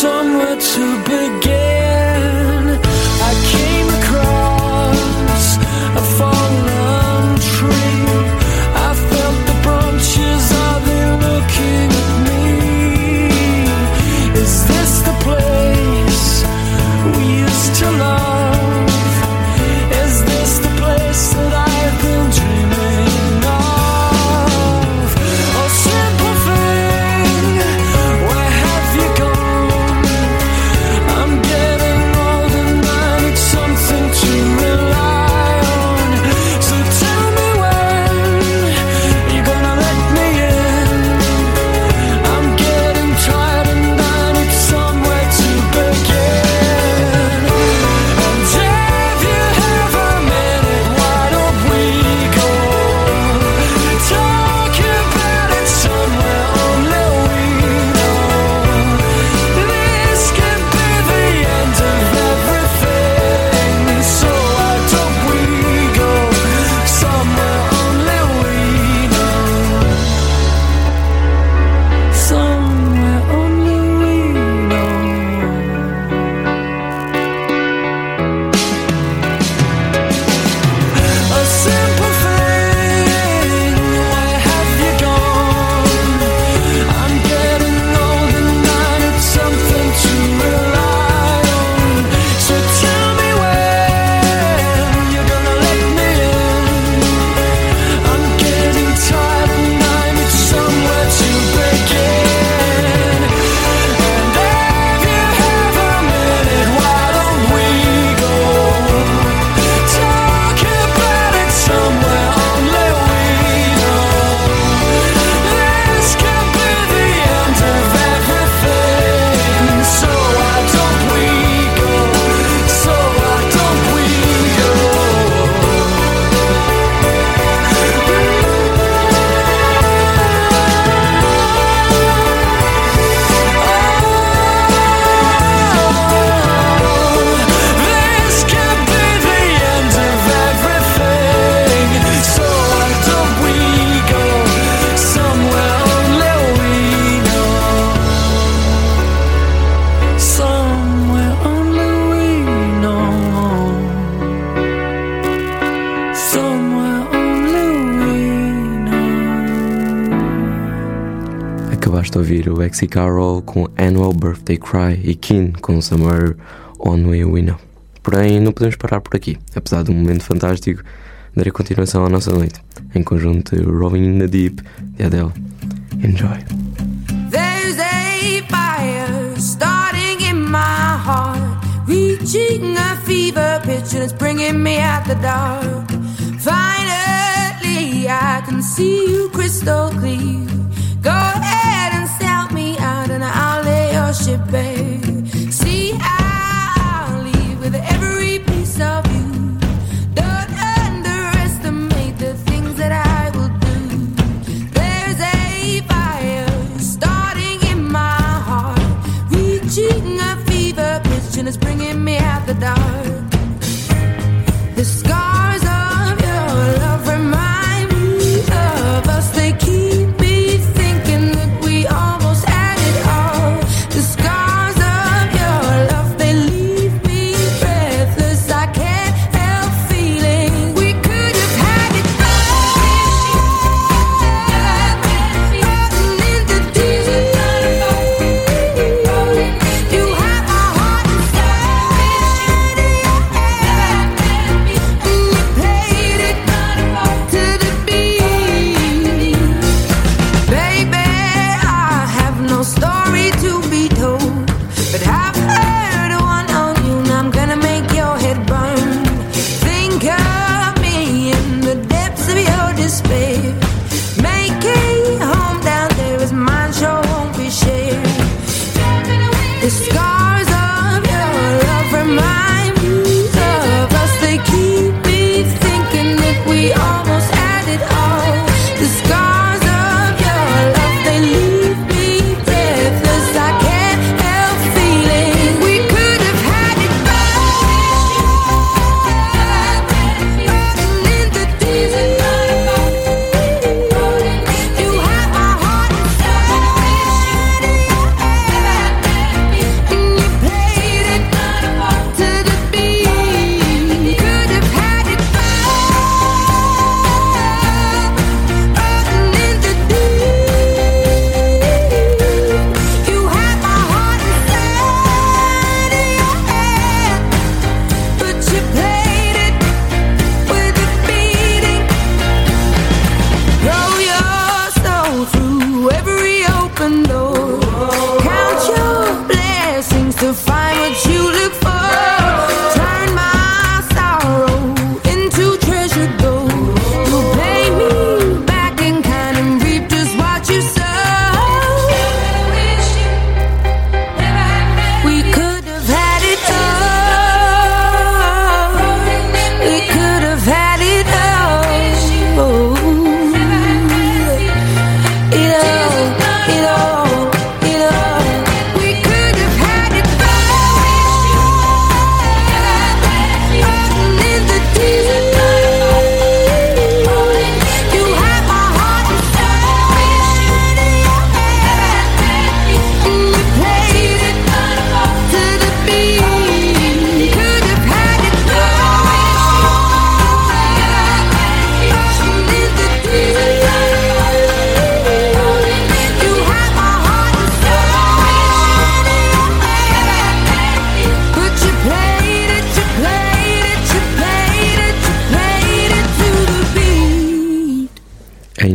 somewhere to de ouvir o Exy Carroll com Annual Birthday Cry e Keen com Summer On We Know. Porém, não podemos parar por aqui, apesar de um momento fantástico, darei continuação à nossa noite, em conjunto de Rolling in the Deep de Adele. Enjoy! There's a fire starting in my heart, reaching a fever pitch and it's bringing me out the dark. Finally, I can see you crystal clear. babe.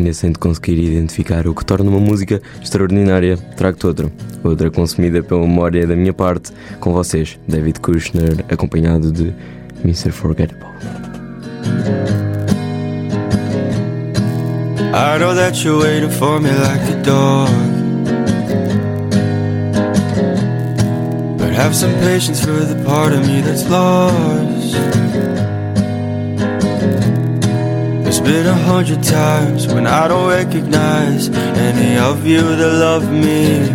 Ainda sem conseguir identificar, o que torna uma música extraordinária. Trago-te outra. Outra consumida pela memória da minha parte, com vocês, David Kushner, acompanhado de Mr. Forgettable. I know that you're waiting for me like a dog. But have some patience for the part of me that's lost. There's been a hundred times when I don't recognize any of you that love me.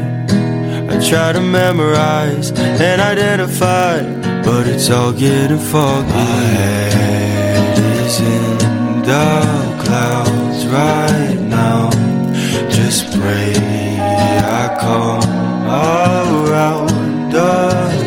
I try to memorize and identify, but it's all getting foggy. My head is in the clouds right now. Just pray I come around, around.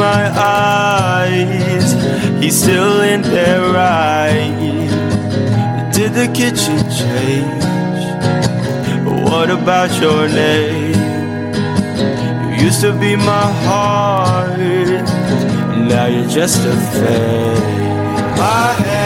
My eyes, he's still in there? Did the kitchen change? What about your name? You used to be my heart, now you're just a fake. My head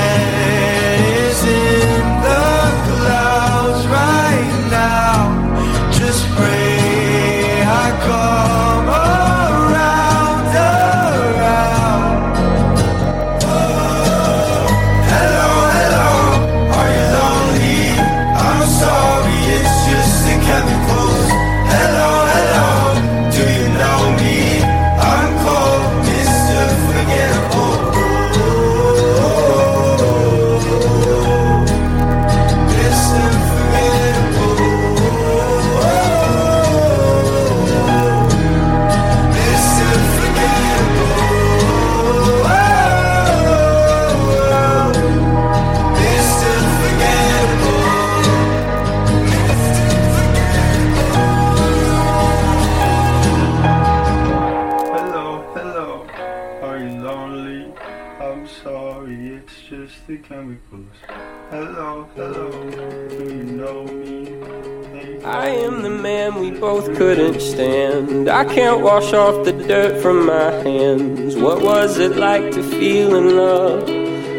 couldn't stand. I can't wash off the dirt from my hands. What was it like to feel in love?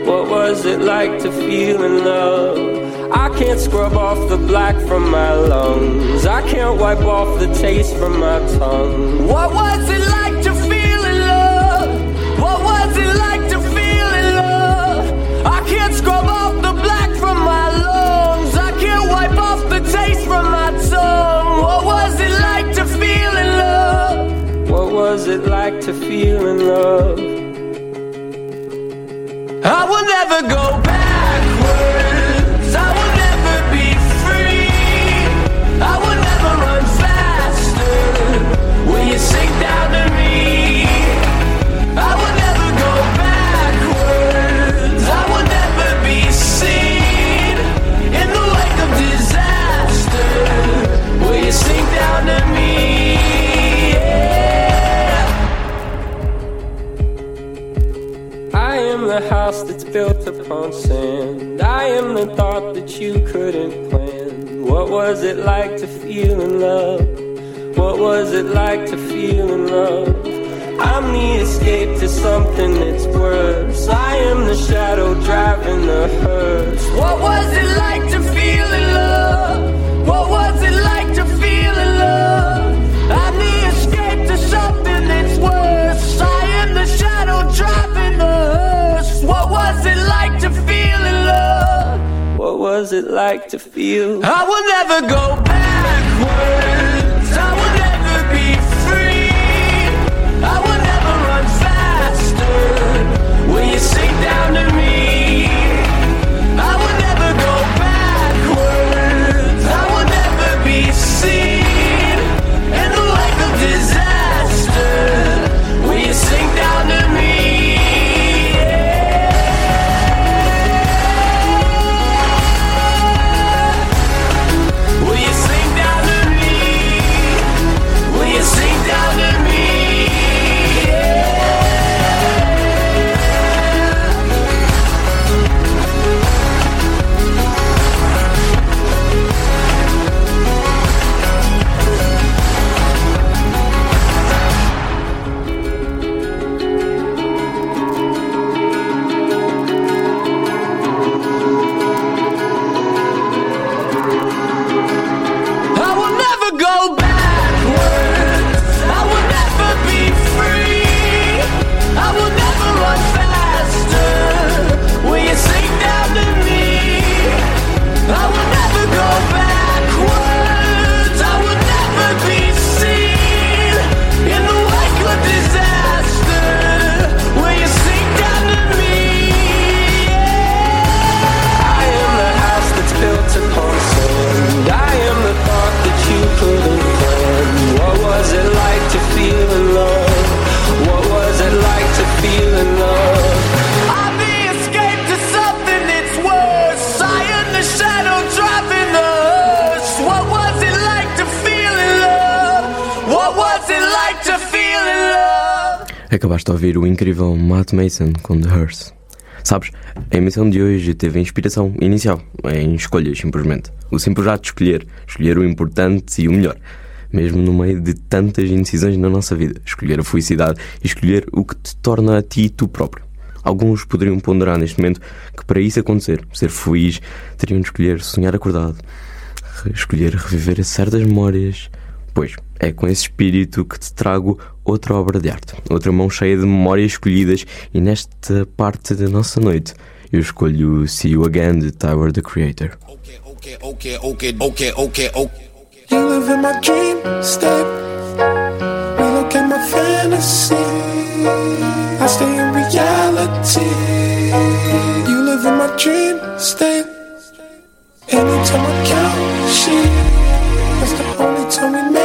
What was it like to feel in love? I can't scrub off the black from my lungs. I can't wipe off the taste from my tongue. What was it like it like to feel in love? I will never go The house that's built upon sand. I am the thought that you couldn't plan. What was it like to feel in love? What was it like to feel in love? I'm the escape to something that's worse. I am the shadow driving the hearse. What was it like to feel in love? What was it like to feel in love? What was it like to feel? I will never go backwards. Acabaste de ouvir o incrível Matt Mason com The Hearse. Sabes, a emissão de hoje teve inspiração inicial em escolhas, simplesmente. O simples ato de escolher, escolher o importante e o melhor. Mesmo no meio de tantas indecisões na nossa vida, escolher a felicidade e escolher o que te torna a ti tu próprio. Alguns poderiam ponderar neste momento que para isso acontecer, ser feliz, teriam de escolher sonhar acordado, escolher reviver certas memórias. Pois, é com esse espírito que te trago outra obra de arte, outra mão cheia de memórias escolhidas e nesta parte da nossa noite eu escolho See You Again de Tyler the Creator. Okay, okay, okay, okay, okay. You live in my dream state. We look at my fantasy. I stay in reality. You live in my dream state. Anytime I count sheep, that's the only time we make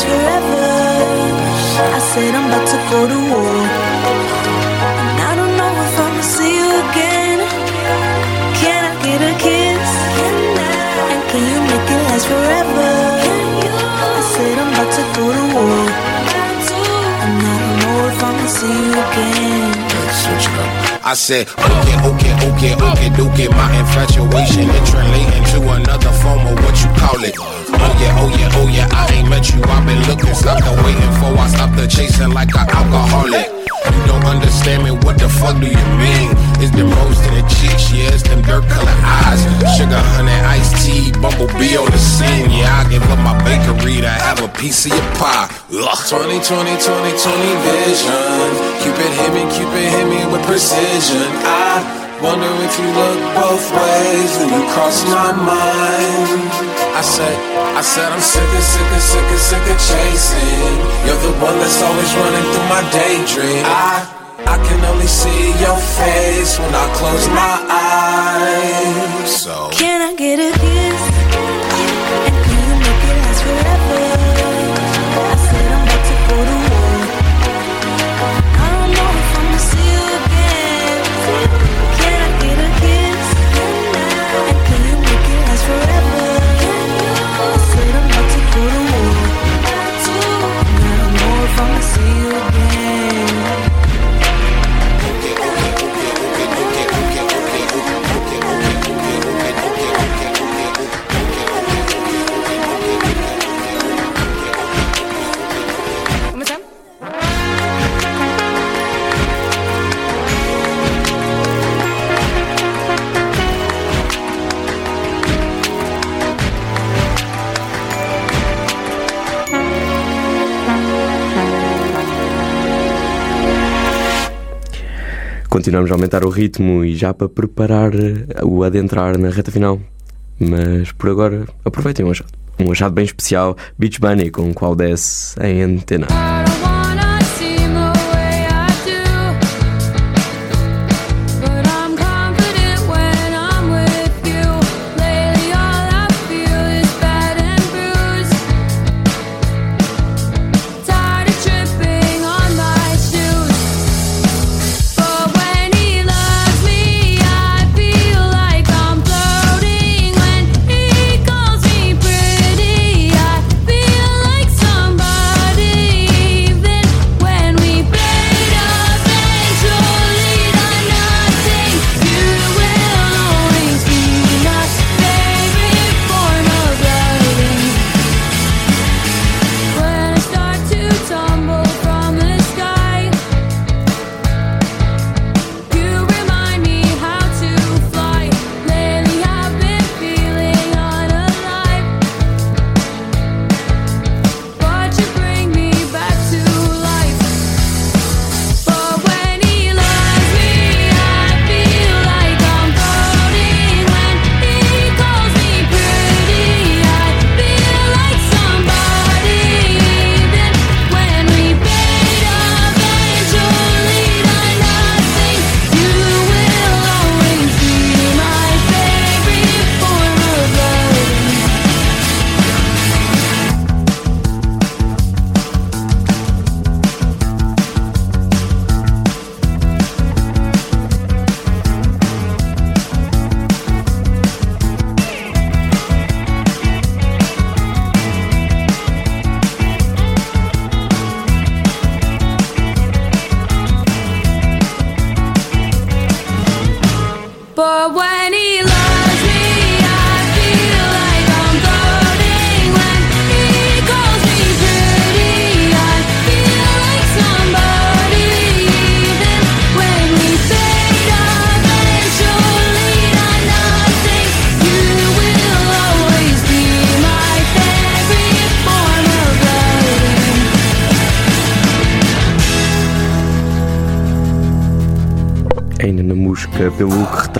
Last forever? I said I'm about to go to war. And I don't know if I'ma see you again. Can I get a kiss? And can you make it last forever? I said I'm about to go to war. And I don't know if I'ma see you again. Switch up. I said, okay, okay, okay, okay, okay. My infatuation it translating to another form of what you call it. Oh yeah, oh yeah, oh yeah. I ain't met you. I've been looking, stopped the waiting for. I stopped the chasing like an alcoholic. You don't understand me. What the fuck do you mean? It's them rose in the cheeks, yeah. It's them dirt colored eyes. Sugar, honey, iced tea, bumblebee on the scene. Yeah, I give up my bakery to have a piece of your pie. Ugh. 20, 20, 20, 20 vision. Cupid hit me, Cupid hit me with precision. I wonder if you look both ways when you cross my mind. I said, I said I'm sick of, sick of, sick of, sick of chasing. You're the one that's always running through my daydream. I, I can only see your face when I close my eyes. So. Can I get a kiss? Continuamos a aumentar o ritmo e já para preparar eh, o adentrar na reta final. Mas por agora, aproveitem um achado. Um achado bem especial, Beach Bunny com qual desce em antena.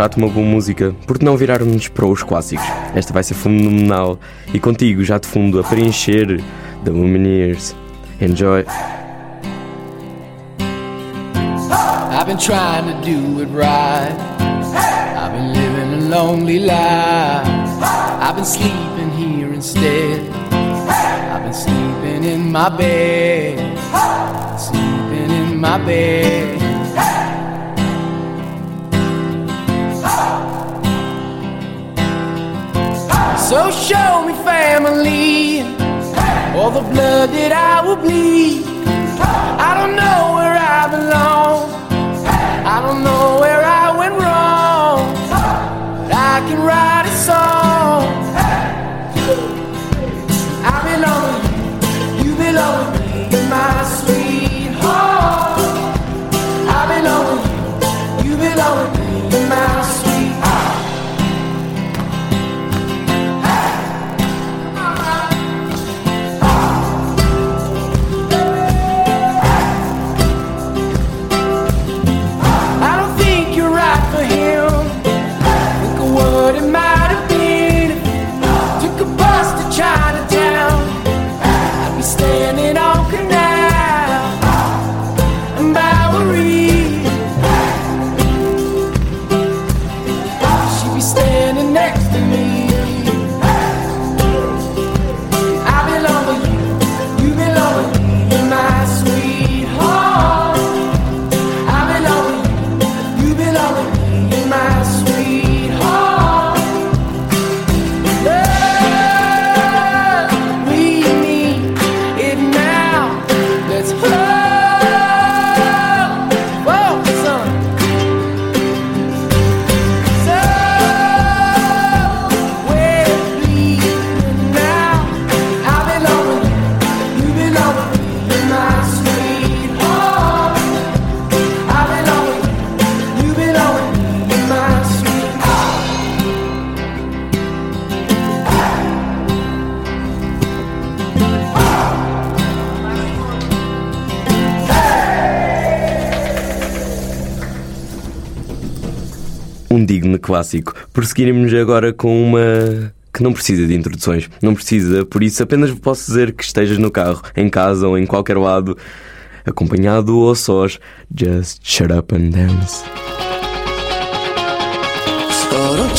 Retrata uma boa música, por que não virarmos para os clássicos? Esta vai ser fenomenal e contigo já de fundo a preencher The Lumineers. Enjoy! I've been trying to do it right. I've been living a lonely life. I've been sleeping here instead. I've been sleeping in my bed. Sleeping in my bed. So show me family, all the blood that I will bleed. I don't know where I belong. Clássico. Prosseguiremos agora com uma que não precisa de introduções. Não precisa, por isso apenas posso dizer que estejas no carro, em casa ou em qualquer lado, acompanhado ou sós. Just shut up and dance. Oh,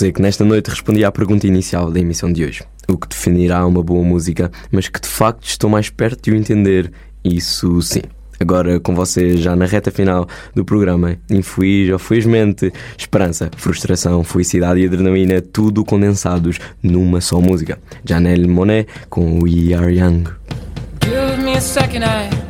Que nesta noite respondi à pergunta inicial da emissão de hoje. O que definirá uma boa música, mas que de facto estou mais perto de o entender. Isso sim. Agora com vocês já na reta final do programa, infeliz ou felizmente, esperança, frustração, felicidade e adrenalina, tudo condensados numa só música. Janelle Monet com We Are Young. Give me a second, I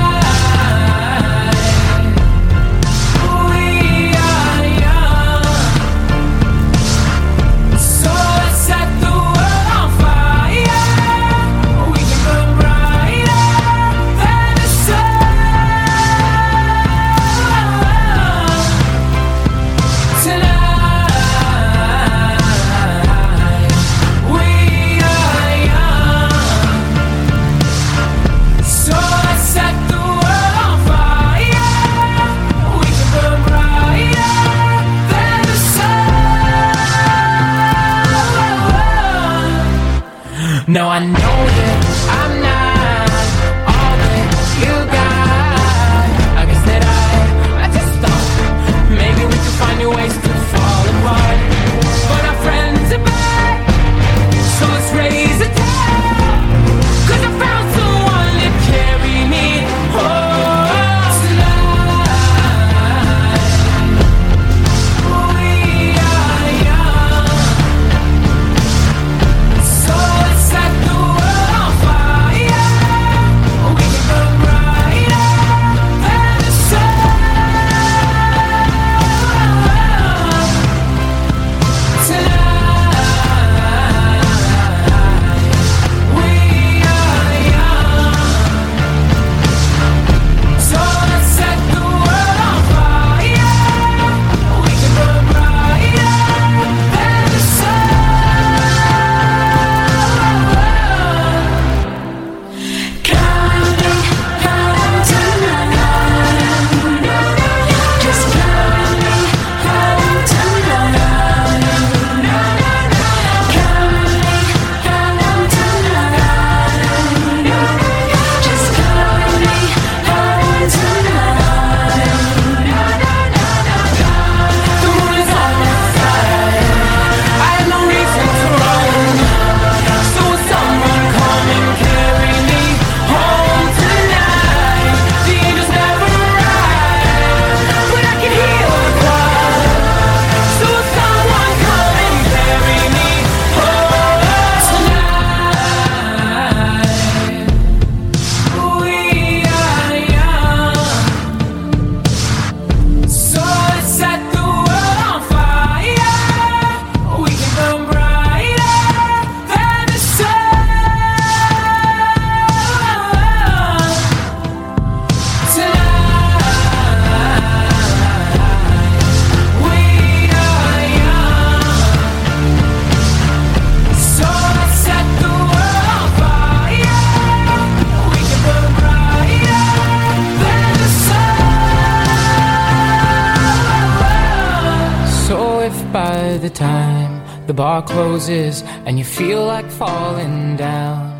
Closes and you feel like falling down,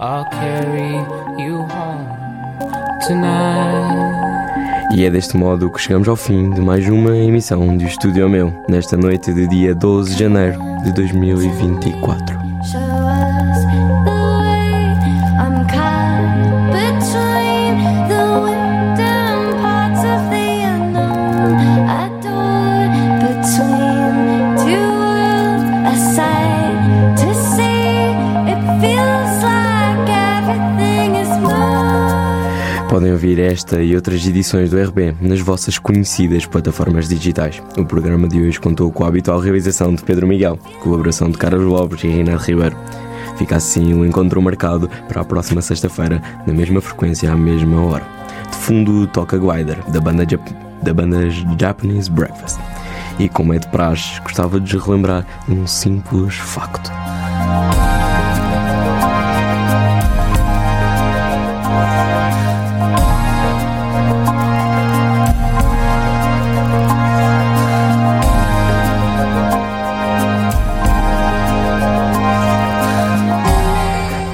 I'll carry you home tonight. E é deste modo que chegamos ao fim de mais uma emissão do Estúdio Meu, nesta noite de dia 12 de janeiro de 2024. Esta e outras edições do RB nas vossas conhecidas plataformas digitais. O programa de hoje contou com a habitual realização de Pedro Miguel, colaboração de Carlos Lopes e Renato Ribeiro. Fica assim o encontro marcado para a próxima sexta-feira, na mesma frequência, à mesma hora. De fundo toca Glider, da banda, Jap- da banda Japanese Breakfast. E como é de praxe, gostava de relembrar um simples facto.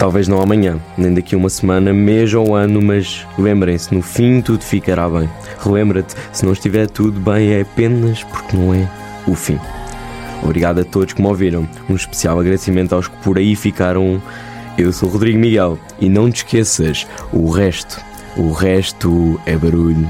Talvez não amanhã, nem daqui a uma semana, mês ou ano, mas lembrem-se, no fim tudo ficará bem. Relembra-te, se não estiver tudo bem é apenas porque não é o fim. Obrigado a todos que me ouviram. Um especial agradecimento aos que por aí ficaram. Eu sou Rodrigo Miguel e não te esqueças, o resto, o resto é barulho.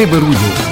O resto é barulho.